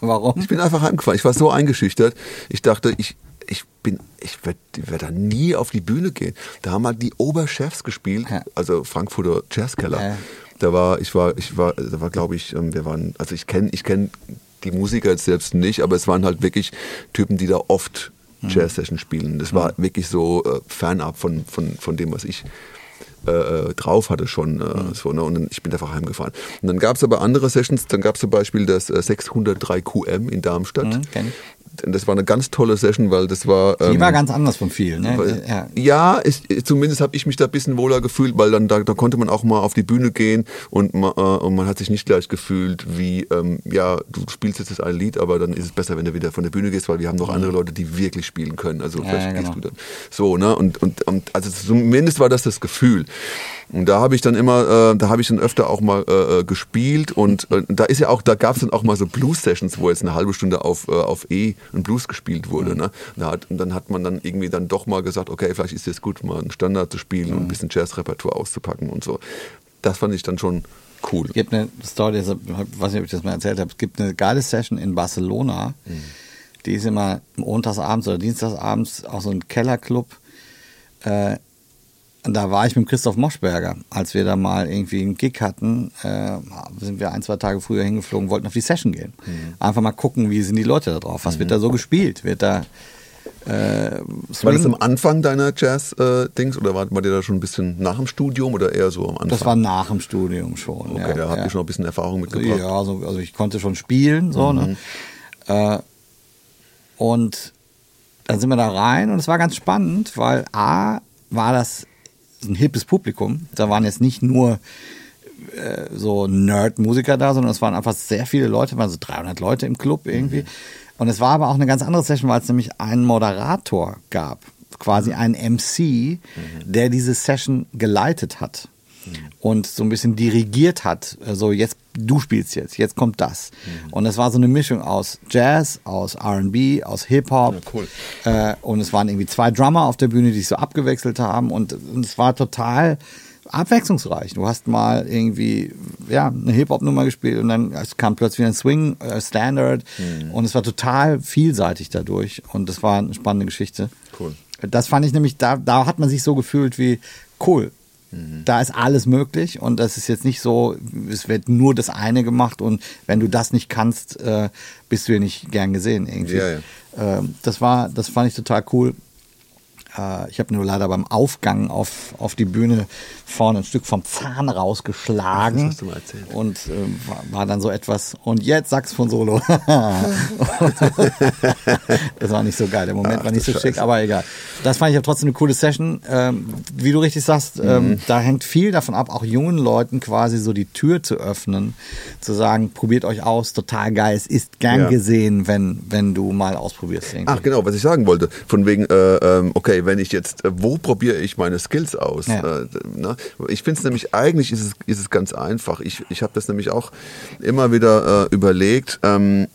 Warum? ich bin einfach heimgefahren ich war so eingeschüchtert ich dachte ich ich bin ich werde werd da nie auf die Bühne gehen da haben halt die Oberchefs gespielt Ja. also Frankfurter Jazzkeller Ja. da war ich war ich war da war glaube ich ähm, wir waren also ich kenne ich kenne die Musiker jetzt selbst nicht aber es waren halt wirklich Typen die da oft Jazz Session spielen. Das war wirklich so äh, fernab von von von dem was ich äh, äh, drauf hatte schon äh, so ne? und dann, ich bin einfach heimgefahren. Und dann gab es aber andere Sessions. Dann gab es zum Beispiel das äh, 603 QM in Darmstadt. Mhm. Das war eine ganz tolle Session weil das war Die ähm, war ganz anders von vielen. Ne? weil- Ja. ja, ich, zumindest habe ich mich da ein bisschen wohler gefühlt, weil dann da, da konnte man auch mal auf die Bühne gehen und, ma, äh, und man hat sich nicht gleich gefühlt wie, ähm, ja, du spielst jetzt das ein Lied, aber dann ist es besser, wenn du wieder von der Bühne gehst, weil wir haben noch andere Leute, die wirklich spielen können. Also Ja, vielleicht ja, gehst genau. du dann. So, ne? Und, und, und also zumindest war das das Gefühl. Und da habe ich dann immer, äh, da habe ich dann öfter auch mal äh, äh, gespielt und äh, da ist ja auch, da gab es dann auch mal so Blues-Sessions, wo jetzt eine halbe Stunde auf, äh, auf E ein Blues gespielt wurde. Ne? Da hat, und dann hat man dann irgendwie dann doch mal gesagt, okay, vielleicht ist es gut, mal einen Standard zu spielen und ein bisschen Jazz-Repertoire auszupacken und so. Das fand ich dann schon cool. Es gibt eine Story, ich weiß nicht, ob ich das mal erzählt habe. Es gibt eine geile Session in Barcelona. Die ist immer montagsabends oder dienstagsabends auch so ein Kellerclub. Äh, und da war ich mit Christoph Moschberger, als wir da mal irgendwie einen Gig hatten, äh, sind wir ein, zwei Tage früher hingeflogen, wollten auf die Session gehen. Einfach mal gucken, wie sind die Leute da drauf, was wird da so gespielt, wird da äh, War das am Anfang deiner Jazz-Dings oder war, war dir da schon ein bisschen nach dem Studium oder eher so am Anfang? Das war nach dem Studium schon. okay, ja, da habt ja. ihr schon ein bisschen Erfahrung mitgebracht. Ja, also, also ich konnte schon spielen, so, ne? Äh, und dann sind wir da rein und es war ganz spannend, weil A, war das ein hippes Publikum. Da waren jetzt nicht nur äh, so Nerd-Musiker da, sondern es waren einfach sehr viele Leute, waren so 300 Leute im Club irgendwie. Und es war aber auch eine ganz andere Session, weil es nämlich einen Moderator gab, quasi einen MC, der diese Session geleitet hat und so ein bisschen dirigiert hat. So, jetzt, du spielst jetzt, jetzt kommt das. Und es war so eine Mischung aus Jazz, aus RB, aus Hip-Hop. Ja, cool. Äh, und es waren irgendwie zwei Drummer auf der Bühne, die sich so abgewechselt haben. Und, und es war total abwechslungsreich. Du hast mal irgendwie ja, eine Hip-Hop-Nummer gespielt und dann es kam plötzlich wieder ein Swing, äh, Standard. Und es war total vielseitig dadurch. Und das war eine spannende Geschichte. Cool. Das fand ich nämlich, da, da hat man sich so gefühlt wie, cool, da ist alles möglich und das ist jetzt nicht so, es wird nur das eine gemacht und wenn du das nicht kannst, äh, bist du ja nicht gern gesehen irgendwie. Ja, ja. Ähm, das war, das fand ich total cool. Äh, ich habe nur leider beim Aufgang auf, auf die Bühne vorne ein Stück vom Zahn rausgeschlagen. Das hast du mal erzählt. Und äh, war, war dann so etwas, und jetzt Saxophon Solo. das war nicht so geil. Der Moment Ach, war nicht so schick, aber egal. Das fand ich aber trotzdem eine coole Session. Ähm, wie du richtig sagst, ähm, Mhm. da hängt viel davon ab, auch jungen Leuten quasi so die Tür zu öffnen, zu sagen, probiert euch aus, total geil. Es ist gern Ja. gesehen, wenn, wenn du mal ausprobierst. irgendwie. Ach genau, was ich sagen wollte. Von wegen, äh, ähm, okay, wenn ich jetzt, äh, wo probiere ich meine Skills aus? Ja. Äh, ne? Ich finde es nämlich, eigentlich ist es, ist es ganz einfach. Ich, ich habe das nämlich auch immer wieder äh, überlegt. Ähm,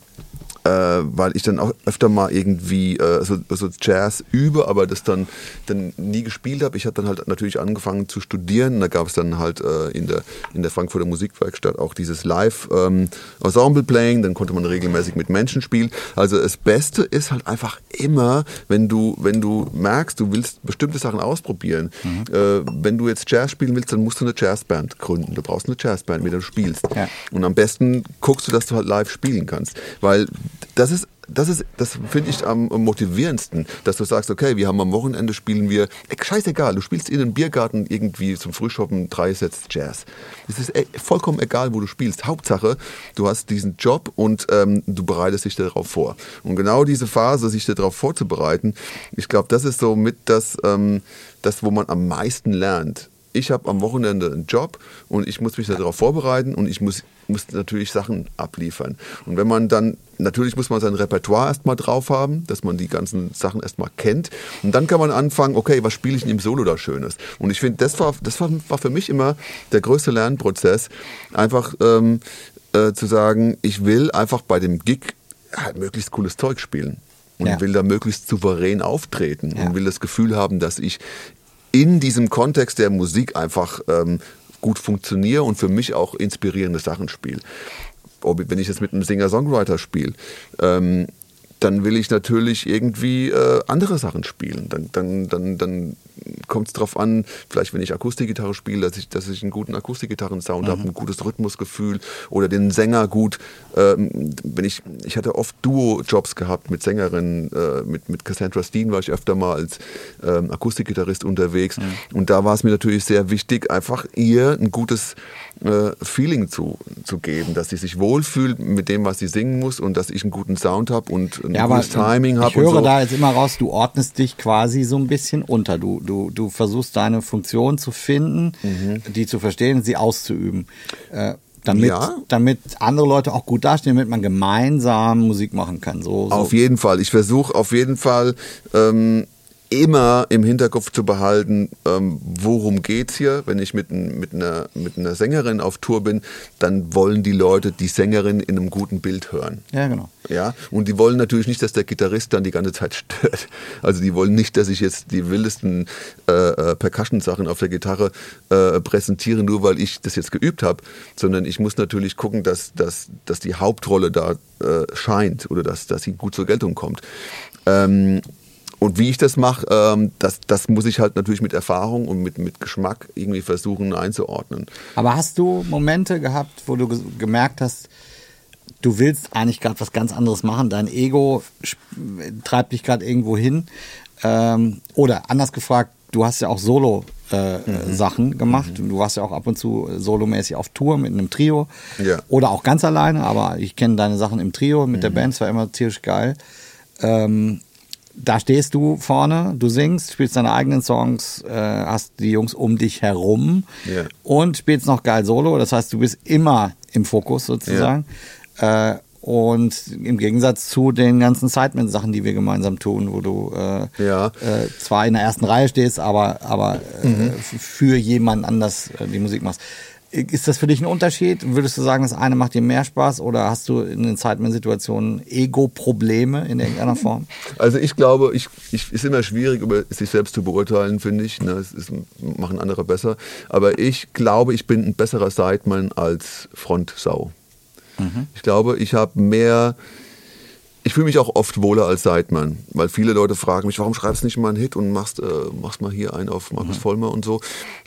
äh, weil ich dann auch öfter mal irgendwie äh, so, so Jazz übe, aber das dann, dann nie gespielt habe. Ich habe dann halt natürlich angefangen zu studieren. Da gab es dann halt äh, in, der, in der Frankfurter Musikwerkstatt auch dieses Live-Ensemble-Playing. Ähm, dann konnte man regelmäßig mit Menschen spielen. Also das Beste ist halt einfach immer, wenn du, wenn du merkst, du willst bestimmte Sachen ausprobieren. Mhm. Äh, wenn du jetzt Jazz spielen willst, dann musst du eine Jazzband gründen. Du brauchst eine Jazzband, mit der du spielst. Ja. Und am besten guckst du, dass du halt live spielen kannst. Weil das ist das ist, das finde ich am motivierendsten, dass du sagst, okay, wir haben am Wochenende spielen wir, ey, scheißegal, du spielst in einem Biergarten irgendwie zum Frühschoppen drei Sets Jazz. Es ist ey, vollkommen egal, wo du spielst. Hauptsache, du hast diesen Job und ähm, du bereitest dich darauf vor. Und genau diese Phase, sich darauf vorzubereiten, ich glaube, das ist so mit das, ähm, das, wo man am meisten lernt ich habe am Wochenende einen Job und ich muss mich darauf vorbereiten und ich muss, muss natürlich Sachen abliefern. Und wenn man dann, natürlich muss man sein Repertoire erstmal drauf haben, dass man die ganzen Sachen erstmal kennt. Und dann kann man anfangen, okay, was spiele ich denn im Solo da Schönes? Und ich finde, das, war, das war, war für mich immer der größte Lernprozess, einfach ähm, äh, zu sagen, ich will einfach bei dem Gig halt möglichst cooles Zeug spielen und ja. will da möglichst souverän auftreten ja. und will das Gefühl haben, dass ich in diesem Kontext der Musik einfach ähm, gut funktioniere und für mich auch inspirierende Sachen spiele. Wenn ich jetzt mit einem Singer-Songwriter spiele, ähm, dann will ich natürlich irgendwie äh, andere Sachen spielen. Dann, dann, dann, dann kommt es darauf an, vielleicht wenn ich Akustikgitarre spiele, dass ich, dass ich einen guten Akustikgitarren-Sound mhm. habe, ein gutes Rhythmusgefühl oder den Sänger gut. Ähm, wenn ich, ich hatte oft Duo-Jobs gehabt mit Sängerinnen, äh, mit, mit Cassandra Steen war ich öfter mal als ähm, Akustikgitarrist unterwegs. Mhm. Und da war es mir natürlich sehr wichtig, einfach ihr ein gutes äh, Feeling zu, zu geben, dass sie sich wohlfühlt mit dem, was sie singen muss und dass ich einen guten Sound habe und ein ja, gutes Timing habe. Ich höre so. da jetzt immer raus, du ordnest dich quasi so ein bisschen unter. Du, du, du versuchst deine Funktion zu finden, mhm. die zu verstehen sie auszuüben. Äh, damit, ja. damit andere Leute auch gut dastehen, damit man gemeinsam Musik machen kann. So, so. Auf jeden Fall. Ich versuche auf jeden Fall ähm, immer im Hinterkopf zu behalten, ähm, worum geht's hier. Wenn ich mit, mit, einer, mit einer Sängerin auf Tour bin, dann wollen die Leute die Sängerin in einem guten Bild hören. Ja, genau. Ja, und die wollen natürlich nicht, dass der Gitarrist dann die ganze Zeit stört. Also die wollen nicht, dass ich jetzt die wildesten äh, äh, Percussion-Sachen auf der Gitarre äh, präsentiere, nur weil ich das jetzt geübt habe, sondern ich muss natürlich gucken, dass, dass, dass die Hauptrolle da äh, scheint oder dass, dass sie gut zur Geltung kommt. Ähm, und wie ich das mache, ähm, das, das muss ich halt natürlich mit Erfahrung und mit, mit Geschmack irgendwie versuchen einzuordnen. Aber hast du Momente gehabt, wo du gemerkt hast, du willst eigentlich gerade was ganz anderes machen, dein Ego treibt dich gerade irgendwo hin? Ähm, oder anders gefragt, du hast ja auch Solo äh, mhm. Sachen gemacht. Mhm. Du warst ja auch ab und zu solomäßig auf Tour mit einem Trio. Ja. Oder auch ganz alleine, aber ich kenne deine Sachen im Trio mit mhm. der Band, es war immer tierisch geil. Ähm, da stehst du vorne, du singst, spielst deine eigenen Songs, äh, hast die Jungs um dich herum yeah. und spielst noch geil Solo. Das heißt, du bist immer im Fokus sozusagen. Yeah. Äh, und im Gegensatz zu den ganzen Sidemen-Sachen, die wir gemeinsam tun, wo du äh, ja. äh, zwar in der ersten Reihe stehst, aber, aber äh, mhm. für jemanden anders äh, die Musik machst. Ist das für dich ein Unterschied? Würdest du sagen, das eine macht dir mehr Spaß oder hast du in den Zeitman-Situationen Ego-Probleme in irgendeiner Form? Also ich glaube, ich, ich ist immer schwierig, über sich selbst zu beurteilen, finde ich. Ne? Es ist, machen andere besser. Aber ich glaube, ich bin ein besserer Sideman als Frontsau. Mhm. Ich glaube, ich habe mehr ich fühle mich auch oft wohler als Seidmann, weil viele Leute fragen mich, warum schreibst du nicht mal einen Hit und machst, äh, machst mal hier einen auf Markus mhm. Vollmer und so.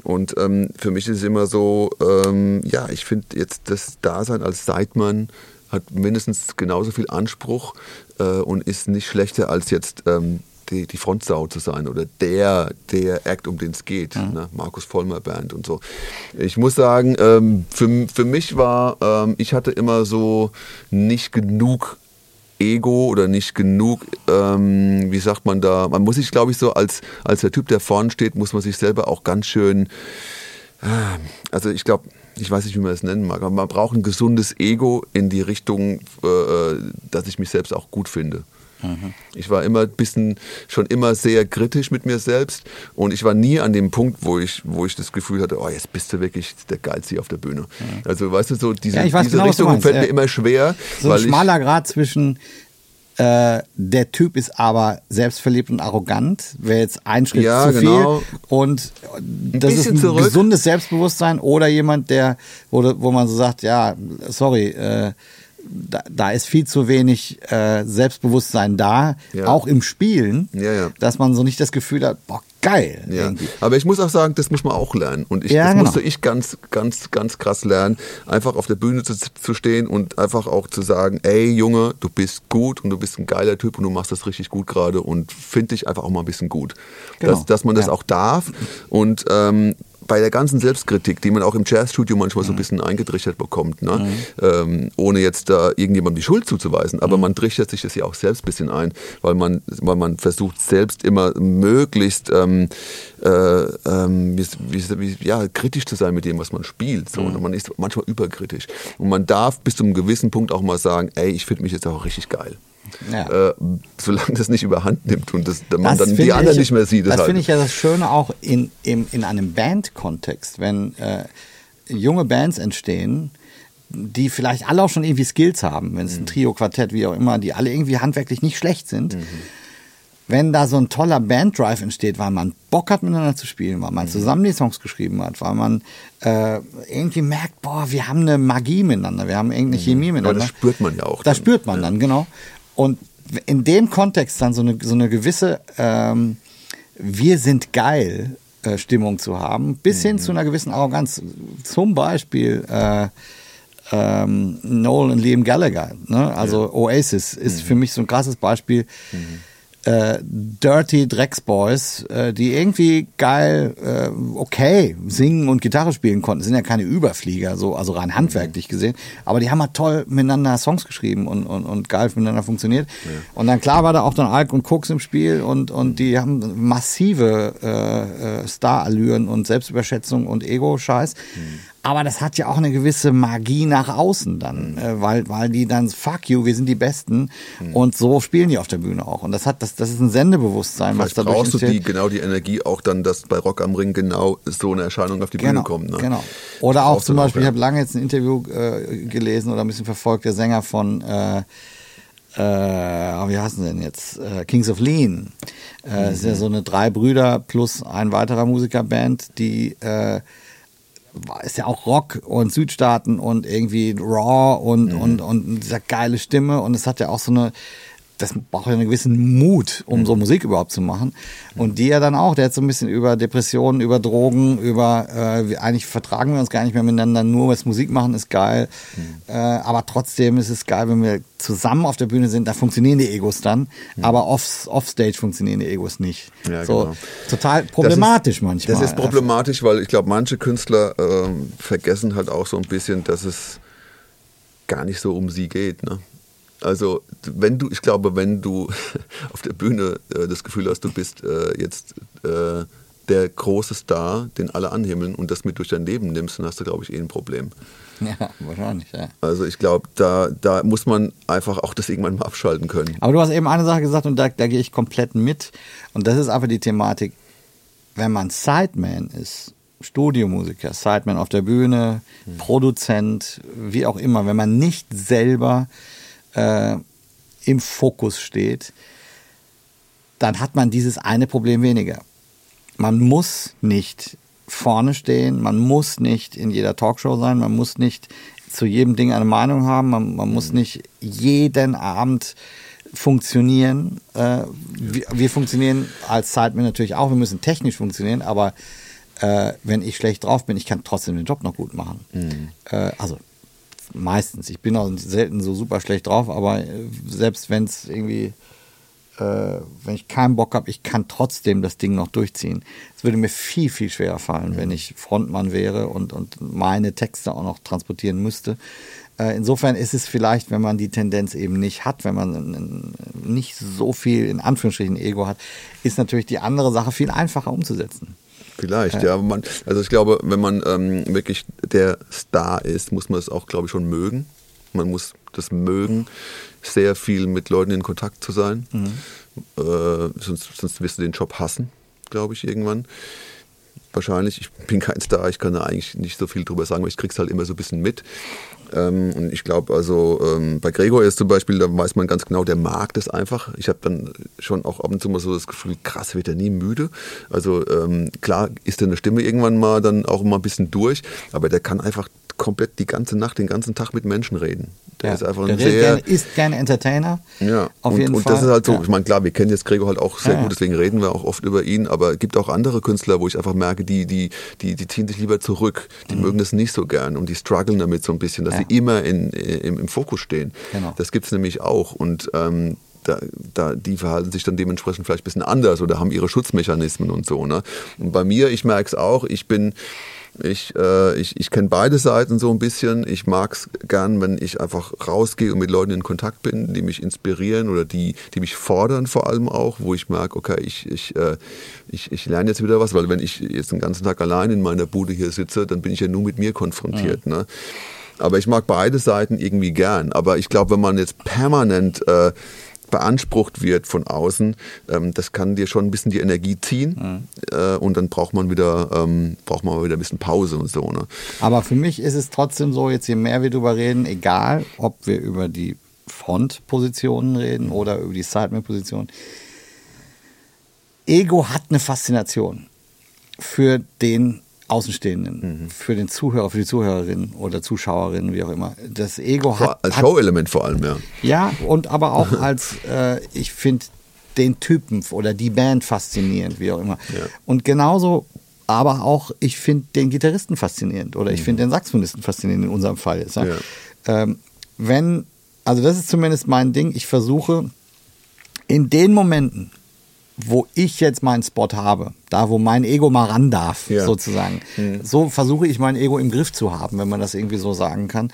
Und ähm, für mich ist es immer so, ähm, ja, ich finde jetzt das Dasein als Seidmann hat mindestens genauso viel Anspruch äh, und ist nicht schlechter als jetzt ähm, die, die Frontsau zu sein oder der, der Act, um den es geht. Mhm. Ne? Markus Vollmer Band und so. Ich muss sagen, ähm, für, für mich war, ähm, ich hatte immer so nicht genug Ego oder nicht genug, ähm, wie sagt man da, man muss sich, glaube ich, so als, als der Typ, der vorne steht, muss man sich selber auch ganz schön, äh, also ich glaube, ich weiß nicht, wie man das nennen mag, aber man braucht ein gesundes Ego in die Richtung, äh, dass ich mich selbst auch gut finde. Ich war immer ein bisschen, schon immer sehr kritisch mit mir selbst und ich war nie an dem Punkt, wo ich, wo ich das Gefühl hatte, oh, jetzt bist du wirklich der Geilste auf der Bühne. Also weißt du, so diese, Ja, diese genau, Richtung fällt mir immer schwer, So ein schmaler Grad zwischen äh, der Typ ist aber selbstverliebt und arrogant, wäre jetzt ein Schritt Ja, zu genau. viel. Und das ist bisschen ein zurück. gesundes Selbstbewusstsein oder jemand, der, wo, wo man so sagt, ja, sorry, äh, da, da ist viel zu wenig äh, Selbstbewusstsein da, Ja. auch im Spielen, Ja, ja. dass man so nicht das Gefühl hat, boah, geil. Ja, irgendwie. aber ich muss auch sagen, das muss man auch lernen. Und ich, Ja, das genau. musste ich ganz, ganz, ganz krass lernen, einfach auf der Bühne zu, zu stehen und einfach auch zu sagen, ey Junge, du bist gut und du bist ein geiler Typ und du machst das richtig gut gerade und find dich einfach auch mal ein bisschen gut. Genau. Dass, dass man das Ja. auch darf und ähm, bei der ganzen Selbstkritik, die man auch im Jazzstudio manchmal so Mhm. ein bisschen eingetrichtert bekommt, ne? ähm, ohne jetzt da irgendjemandem die Schuld zuzuweisen, aber Mhm. man trichtert sich das ja auch selbst ein bisschen ein, weil man, weil man versucht selbst immer möglichst ähm, äh, ähm, wie, wie, wie, ja, kritisch zu sein mit dem, was man spielt. So. Mhm. Und man ist manchmal überkritisch. Und man darf bis zu einem gewissen Punkt auch mal sagen, ey, ich finde mich jetzt auch richtig geil. Ja. Äh, solange das nicht überhand nimmt und das, man Das dann die anderen ich- nicht mehr sieht. ist Das halt- finde ich ja das Schöne auch in, in, in einem Bandkontext, wenn äh, junge Bands entstehen, die vielleicht alle auch schon irgendwie Skills haben, wenn es Mhm. ein Trio, Quartett, wie auch immer, die alle irgendwie handwerklich nicht schlecht Mhm. sind. Wenn da so ein toller Banddrive entsteht, weil man Bock hat, miteinander zu spielen, weil Mhm. man zusammen die Songs geschrieben hat, weil man äh, irgendwie merkt, boah, wir haben eine Magie miteinander, wir haben irgendeine Chemie Ja, miteinander. das spürt man ja auch. Das dann. spürt man dann, genau. Und in dem Kontext dann so eine, so eine gewisse ähm, Wir sind geil äh, Stimmung zu haben, bis hin zu einer gewissen Arroganz. Zum Beispiel äh, ähm, Noel und Liam Gallagher, ne? also Oasis ist für mich so ein krasses Beispiel. Äh, Dirty Drecksboys, äh, die irgendwie geil, äh, okay, singen und Gitarre spielen konnten, sind ja keine Überflieger, so, also rein handwerklich gesehen, aber die haben halt toll miteinander Songs geschrieben und, und, und geil miteinander funktioniert. Und dann klar war da auch dann Alk und Koks im Spiel und, und die haben massive äh, äh, Starallüren und Selbstüberschätzung und Ego-Scheiß. Aber das hat ja auch eine gewisse Magie nach außen dann, äh, weil, weil die dann, fuck you, wir sind die Besten. Und so spielen die auf der Bühne auch. Und das hat, das, das ist ein Sendebewusstsein, was Vielleicht dadurch brauchst du die, genau die Energie auch dann, dass bei Rock am Ring genau so eine Erscheinung auf die Genau, Bühne kommt. Ne? genau. Oder auch zum Beispiel, ja. ich habe lange jetzt ein Interview äh, gelesen oder ein bisschen verfolgt, der Sänger von, äh, äh, wie heißen sie denn jetzt? Äh, Kings of Lean. Äh, Ist Mhm. ja so eine drei Brüder plus ein weiterer Musikerband, die äh, ist ja auch Rock und Südstaaten und irgendwie Raw und, Mhm. und, und dieser geile Stimme und es hat ja auch so eine, das braucht ja einen gewissen Mut, um Mhm. so Musik überhaupt zu machen. Und die ja dann auch, der hat so ein bisschen über Depressionen, über Drogen, über, äh, wir- eigentlich vertragen wir uns gar nicht mehr miteinander, nur was Musik machen ist geil. Mhm. Äh, aber trotzdem ist es geil, wenn wir zusammen auf der Bühne sind, da funktionieren die Egos dann, aber off, offstage funktionieren die Egos nicht. Mhm. Ja, so, genau. total problematisch das ist, manchmal. Das ist problematisch, weil ich glaube, manche Künstler ähm, vergessen halt auch so ein bisschen, dass es gar nicht so um sie geht. Ne? Also wenn du, ich glaube, wenn du auf der Bühne äh, das Gefühl hast, du bist äh, jetzt äh, der große Star, den alle anhimmeln und das mit durch dein Leben nimmst, dann hast du, glaube ich, eh ein Problem. Ja, wahrscheinlich, ja. Also ich glaube, da, da muss man einfach auch das irgendwann mal abschalten können. Aber du hast eben eine Sache gesagt und da, da gehe ich komplett mit. Und das ist einfach die Thematik, wenn man Sideman ist, Studiomusiker, Sideman auf der Bühne, Produzent, wie auch immer, wenn man nicht selber äh, im Fokus steht, dann hat man dieses eine Problem weniger. Man muss nicht vorne stehen, man muss nicht in jeder Talkshow sein, man muss nicht zu jedem Ding eine Meinung haben, man, man muss nicht jeden Abend funktionieren. Äh, wir, wir funktionieren als Sidemen natürlich auch, wir müssen technisch funktionieren, aber äh, wenn ich schlecht drauf bin, ich kann trotzdem den Job noch gut machen. Äh, also meistens. Ich bin auch selten so super schlecht drauf, aber äh, selbst wenn es irgendwie, äh, wenn ich keinen Bock habe, ich kann trotzdem das Ding noch durchziehen. Es würde mir viel, viel schwerer fallen, wenn ich Frontmann wäre und, und meine Texte auch noch transportieren müsste. Äh, insofern ist es vielleicht, wenn man die Tendenz eben nicht hat, wenn man nicht so viel in Anführungsstrichen Ego hat, ist natürlich die andere Sache viel einfacher umzusetzen. Vielleicht, ja. aber Man, also ich glaube, wenn man ähm, wirklich der Star ist, muss man es auch, glaube ich, schon mögen. Man muss das mögen, sehr viel mit Leuten in Kontakt zu sein. Mhm. Äh, sonst, sonst wirst du den Job hassen, glaube ich, irgendwann wahrscheinlich. Ich bin kein Star, ich kann da eigentlich nicht so viel drüber sagen, aber ich krieg's halt immer so ein bisschen mit. Ähm, und ich glaube, also ähm, bei Gregor ist zum Beispiel, da weiß man ganz genau, der mag das einfach. Ich habe dann schon auch ab und zu mal so das Gefühl, krass, wird er nie müde. Also ähm, klar ist deine Stimme irgendwann mal dann auch mal ein bisschen durch, aber der kann einfach komplett die ganze Nacht, den ganzen Tag mit Menschen reden. Der ja, ist einfach der ein sehr, gerne, ist gerne Entertainer. Ja, auf und, jeden und Fall. Und das ist halt so, ja. ich meine, klar, wir kennen jetzt Gregor halt auch sehr ja, gut, deswegen reden wir auch oft über ihn, aber es gibt auch andere Künstler, wo ich einfach merke, die, die, die, die ziehen sich lieber zurück, die mhm. mögen das nicht so gern und die strugglen damit so ein bisschen, dass sie immer in, im, im Fokus stehen. Genau. Das gibt es nämlich auch und ähm, da, da, die verhalten sich dann dementsprechend vielleicht ein bisschen anders oder haben ihre Schutzmechanismen und so. Ne? Und bei mir, ich merke es auch, ich bin ich, äh, ich, ich kenne beide Seiten so ein bisschen. Ich mag es gern, wenn ich einfach rausgehe und mit Leuten in Kontakt bin, die mich inspirieren oder die, die mich fordern vor allem auch, wo ich merke, okay, ich, ich, äh, ich, ich lerne jetzt wieder was, weil wenn ich jetzt den ganzen Tag allein in meiner Bude hier sitze, dann bin ich ja nur mit mir konfrontiert. Mhm. Ne? Aber ich mag beide Seiten irgendwie gern. Aber ich glaube, wenn man jetzt permanent äh, beansprucht wird von außen, ähm, das kann dir schon ein bisschen die Energie ziehen mhm. äh, und dann braucht man wieder ähm, braucht man wieder ein bisschen Pause und so. Ne? Aber für mich ist es trotzdem so, jetzt je mehr wir darüber reden, egal ob wir über die Frontpositionen reden oder über die Sideman-Positionen, Ego hat eine Faszination für den Außenstehenden, mhm. für den Zuhörer, für die Zuhörerin oder Zuschauerin, wie auch immer. Das Ego hat. Als Show-Element vor allem, ja. Ja, und aber auch als, äh, ich finde den Typen oder die Band faszinierend, wie auch immer. Ja. Und genauso, aber auch, ich finde den Gitarristen faszinierend oder ich mhm. finde den Saxophonisten faszinierend in unserem Fall. Ist, ja? Ja. Ähm, wenn, also das ist zumindest mein Ding, ich versuche in den Momenten, wo ich jetzt meinen Spot habe, da wo mein Ego mal ran darf, ja. sozusagen. Mhm. So versuche ich mein Ego im Griff zu haben, wenn man das irgendwie so sagen kann,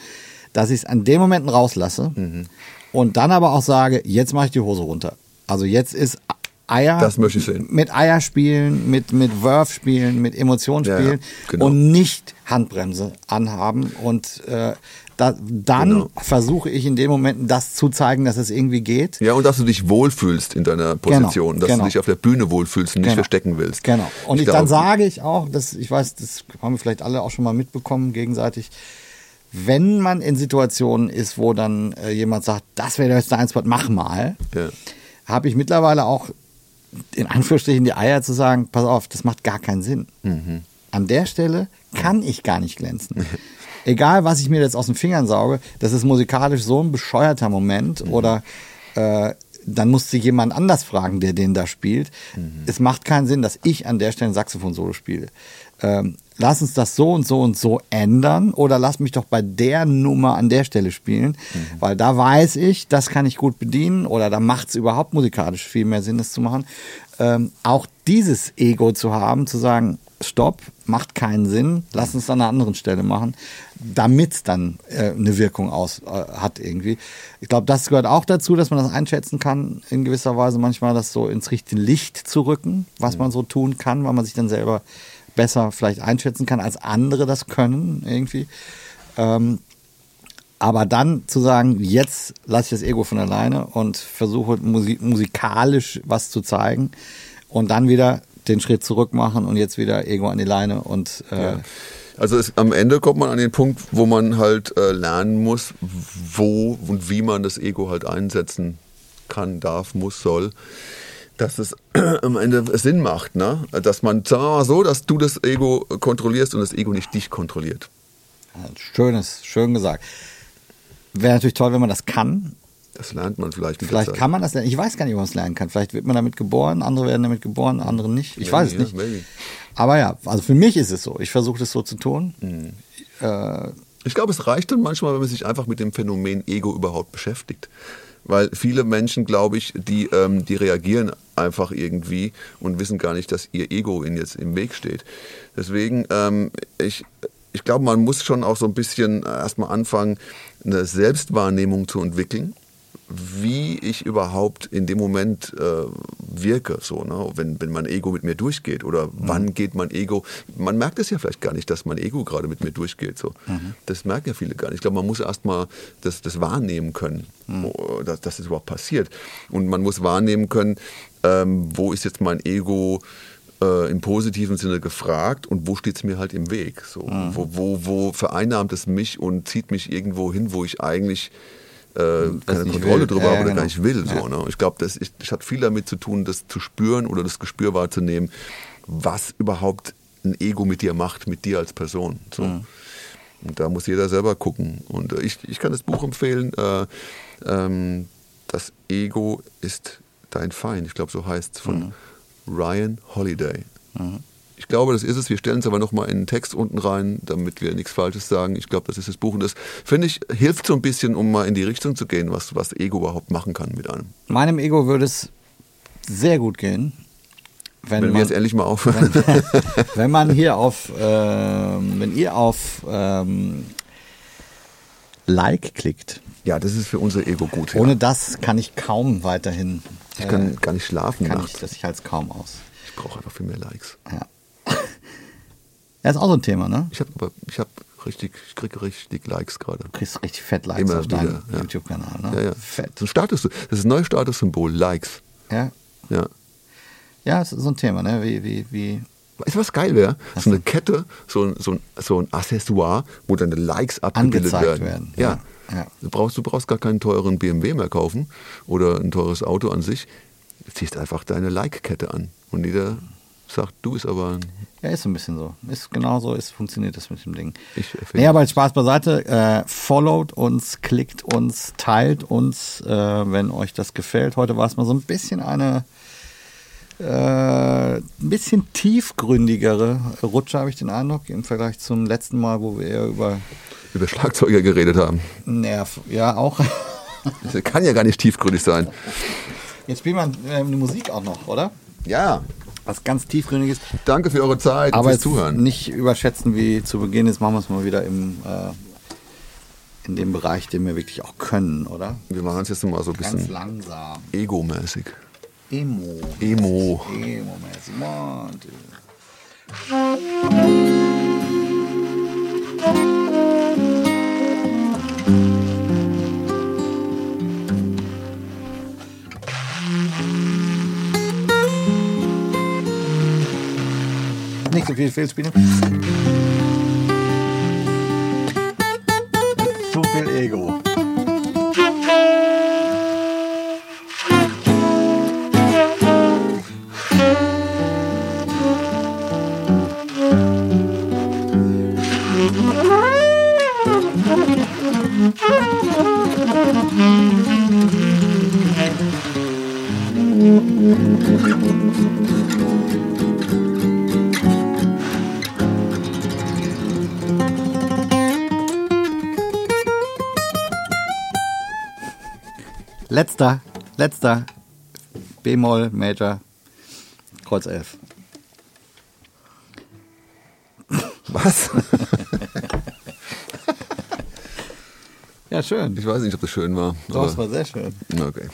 dass ich es an den Momenten rauslasse mhm. und dann aber auch sage, jetzt mache ich die Hose runter. Also jetzt ist Eier das möchte ich sehen. mit Eier spielen, mit mit Wurf spielen, mit Emotionen spielen ja, genau. und nicht Handbremse anhaben und äh, da, dann genau. versuche ich in den Momenten das zu zeigen, dass es irgendwie geht. Ja, und dass du dich wohlfühlst in deiner genau, Position, genau, dass genau. du dich auf der Bühne wohlfühlst und nicht genau. verstecken willst. Genau. Und ich ich, dann sage ich auch, dass ich weiß, das haben wir vielleicht alle auch schon mal mitbekommen gegenseitig, wenn man in Situationen ist, wo dann äh, jemand sagt, das wäre jetzt dein Spot, mach mal, ja. habe ich mittlerweile auch in Anführungsstrichen die Eier zu sagen, pass auf, das macht gar keinen Sinn. Mhm. An der Stelle kann ich gar nicht glänzen. egal was ich mir jetzt aus den Fingern sauge, das ist musikalisch so ein bescheuerter Moment mhm. oder äh, dann musste jemand anders fragen, der den da spielt. Mhm. Es macht keinen Sinn, dass ich an der Stelle ein Saxophon-Solo spiele. Ähm, lass uns das so und so und so ändern oder lass mich doch bei der Nummer an der Stelle spielen, mhm. weil da weiß ich, das kann ich gut bedienen oder da macht es überhaupt musikalisch viel mehr Sinn, das zu machen. Ähm, auch dieses Ego zu haben, zu sagen, stopp, macht keinen Sinn, lass uns an einer anderen Stelle machen, damit es dann äh, eine Wirkung aus, äh, hat irgendwie. Ich glaube, das gehört auch dazu, dass man das einschätzen kann, in gewisser Weise manchmal das so ins richtige Licht zu rücken, was mhm. man so tun kann, weil man sich dann selber besser vielleicht einschätzen kann, als andere das können irgendwie. Ähm, aber dann zu sagen, jetzt lasse ich das Ego von alleine und versuche musik musikalisch was zu zeigen und dann wieder den Schritt zurück machen und jetzt wieder Ego an die Leine und äh, ja. Also es, am Ende kommt man an den Punkt, wo man halt äh, lernen muss, wo und wie man das Ego halt einsetzen kann, darf, muss, soll, dass es am Ende Sinn macht, ne? Dass man, sagen wir mal so, dass du das Ego kontrollierst und das Ego nicht dich kontrolliert. Schönes, schön gesagt. Wäre natürlich toll, wenn man das kann, das lernt man vielleicht. Mit vielleicht kann man das lernen. Ich weiß gar nicht, ob man es lernen kann. Vielleicht wird man damit geboren, andere werden damit geboren, andere nicht. Ich maybe, weiß es nicht. Ja, Aber ja, also für mich ist es so. Ich versuche das so zu tun. Mhm. Äh, ich glaube, es reicht dann manchmal, wenn man sich einfach mit dem Phänomen Ego überhaupt beschäftigt. Weil viele Menschen, glaube ich, die, ähm, die reagieren einfach irgendwie und wissen gar nicht, dass ihr Ego ihnen jetzt im Weg steht. Deswegen, ähm, ich, ich glaube, man muss schon auch so ein bisschen erstmal anfangen, eine Selbstwahrnehmung zu entwickeln wie ich überhaupt in dem Moment, äh, wirke, so, ne? wenn, wenn mein Ego mit mir durchgeht oder mhm. wann geht mein Ego, man merkt es ja vielleicht gar nicht, dass mein Ego gerade mit mir durchgeht. So. Mhm. Das merken ja viele gar nicht. Ich glaube, man muss erst mal das, das wahrnehmen können, mhm. Oh, dass, dass das überhaupt passiert. Und man muss wahrnehmen können, ähm, wo ist jetzt mein Ego äh, im positiven Sinne gefragt und wo steht es mir halt im Weg? So, mhm. wo, wo, wo vereinnahmt es mich und zieht mich irgendwo hin, wo ich eigentlich äh, keine Kontrolle will. drüber ja, habe oder genau. gar nicht will. So, ne? Ich glaube, das, das hat viel damit zu tun, das zu spüren oder das Gespür wahrzunehmen, was überhaupt ein Ego mit dir macht, mit dir als Person. So. Mhm. Und da muss jeder selber gucken. Und äh, ich, ich kann das Buch empfehlen. Äh, ähm, das Ego ist dein Feind. Ich glaube, so heißt es von mhm. Ryan Holiday. Mhm. Ich glaube, das ist es. Wir stellen es aber nochmal in den Text unten rein, damit wir nichts Falsches sagen. Ich glaube, das ist das Buch. Und das, finde ich, hilft so ein bisschen, um mal in die Richtung zu gehen, was, was Ego überhaupt machen kann mit einem. Meinem Ego würde es sehr gut gehen. Wenn, wenn wir jetzt endlich mal aufhören. Wenn, wenn, man hier auf, äh, wenn ihr auf ähm, Like klickt. Ja, das ist für unser Ego gut. Ohne ja. das kann ich kaum weiterhin. Ich kann äh, gar nicht schlafen. Kann ich, das ich halte es kaum aus. Ich brauche einfach viel mehr Likes. Ja. Ja, ist auch so ein Thema, ne? Ich habe ich hab richtig, ich kriege richtig Likes gerade. Du kriegst richtig fett Likes Immer auf deinem ja. YouTube-Kanal, ne? Ja, ja. Fett. So ein Status, das ist ein neues Statussymbol, Likes. Ja. Ja. Ja, das ist so ein Thema, ne? Wie, wie, wie. Weißt du, was geil wäre? So eine Kette, so ein, so, ein, so ein Accessoire, wo deine Likes abgebildet werden. werden. Ja. ja. Du, brauchst, du brauchst gar keinen teuren BMW mehr kaufen oder ein teures Auto an sich. Du ziehst einfach deine Like-Kette an. Und jeder sagt, du ist aber ja, ist ein bisschen so. Ist genau so, ist, funktioniert das mit dem Ding. Ich nee, aber Spaß beiseite. Äh, followt uns, klickt uns, teilt uns, äh, wenn euch das gefällt. Heute war es mal so ein bisschen eine äh, ein bisschen tiefgründigere Rutsche, habe ich den Eindruck, im Vergleich zum letzten Mal, wo wir eher über über Schlagzeuger geredet haben. Nerv, ja, auch. das kann ja gar nicht tiefgründig sein. Jetzt spielt man äh, eine Musik auch noch, oder? Ja, was ganz tiefgründiges. Danke für eure Zeit aber fürs Zuhören. Nicht überschätzen wie zu Beginn. Jetzt machen wir es mal wieder im, äh, in dem Bereich, den wir wirklich auch können, oder? Wir machen es jetzt mal so ein bisschen langsam. Ego-mäßig. Emo. Emo. Emo-mäßig. One, two. Nicht so viel Fehlspiele. Zu viel Ego. Letzter, letzter. B-Moll, Major, Kreuz 11. Was? ja, schön. Ich weiß nicht, ob das schön war. Doch, es war sehr schön. Okay.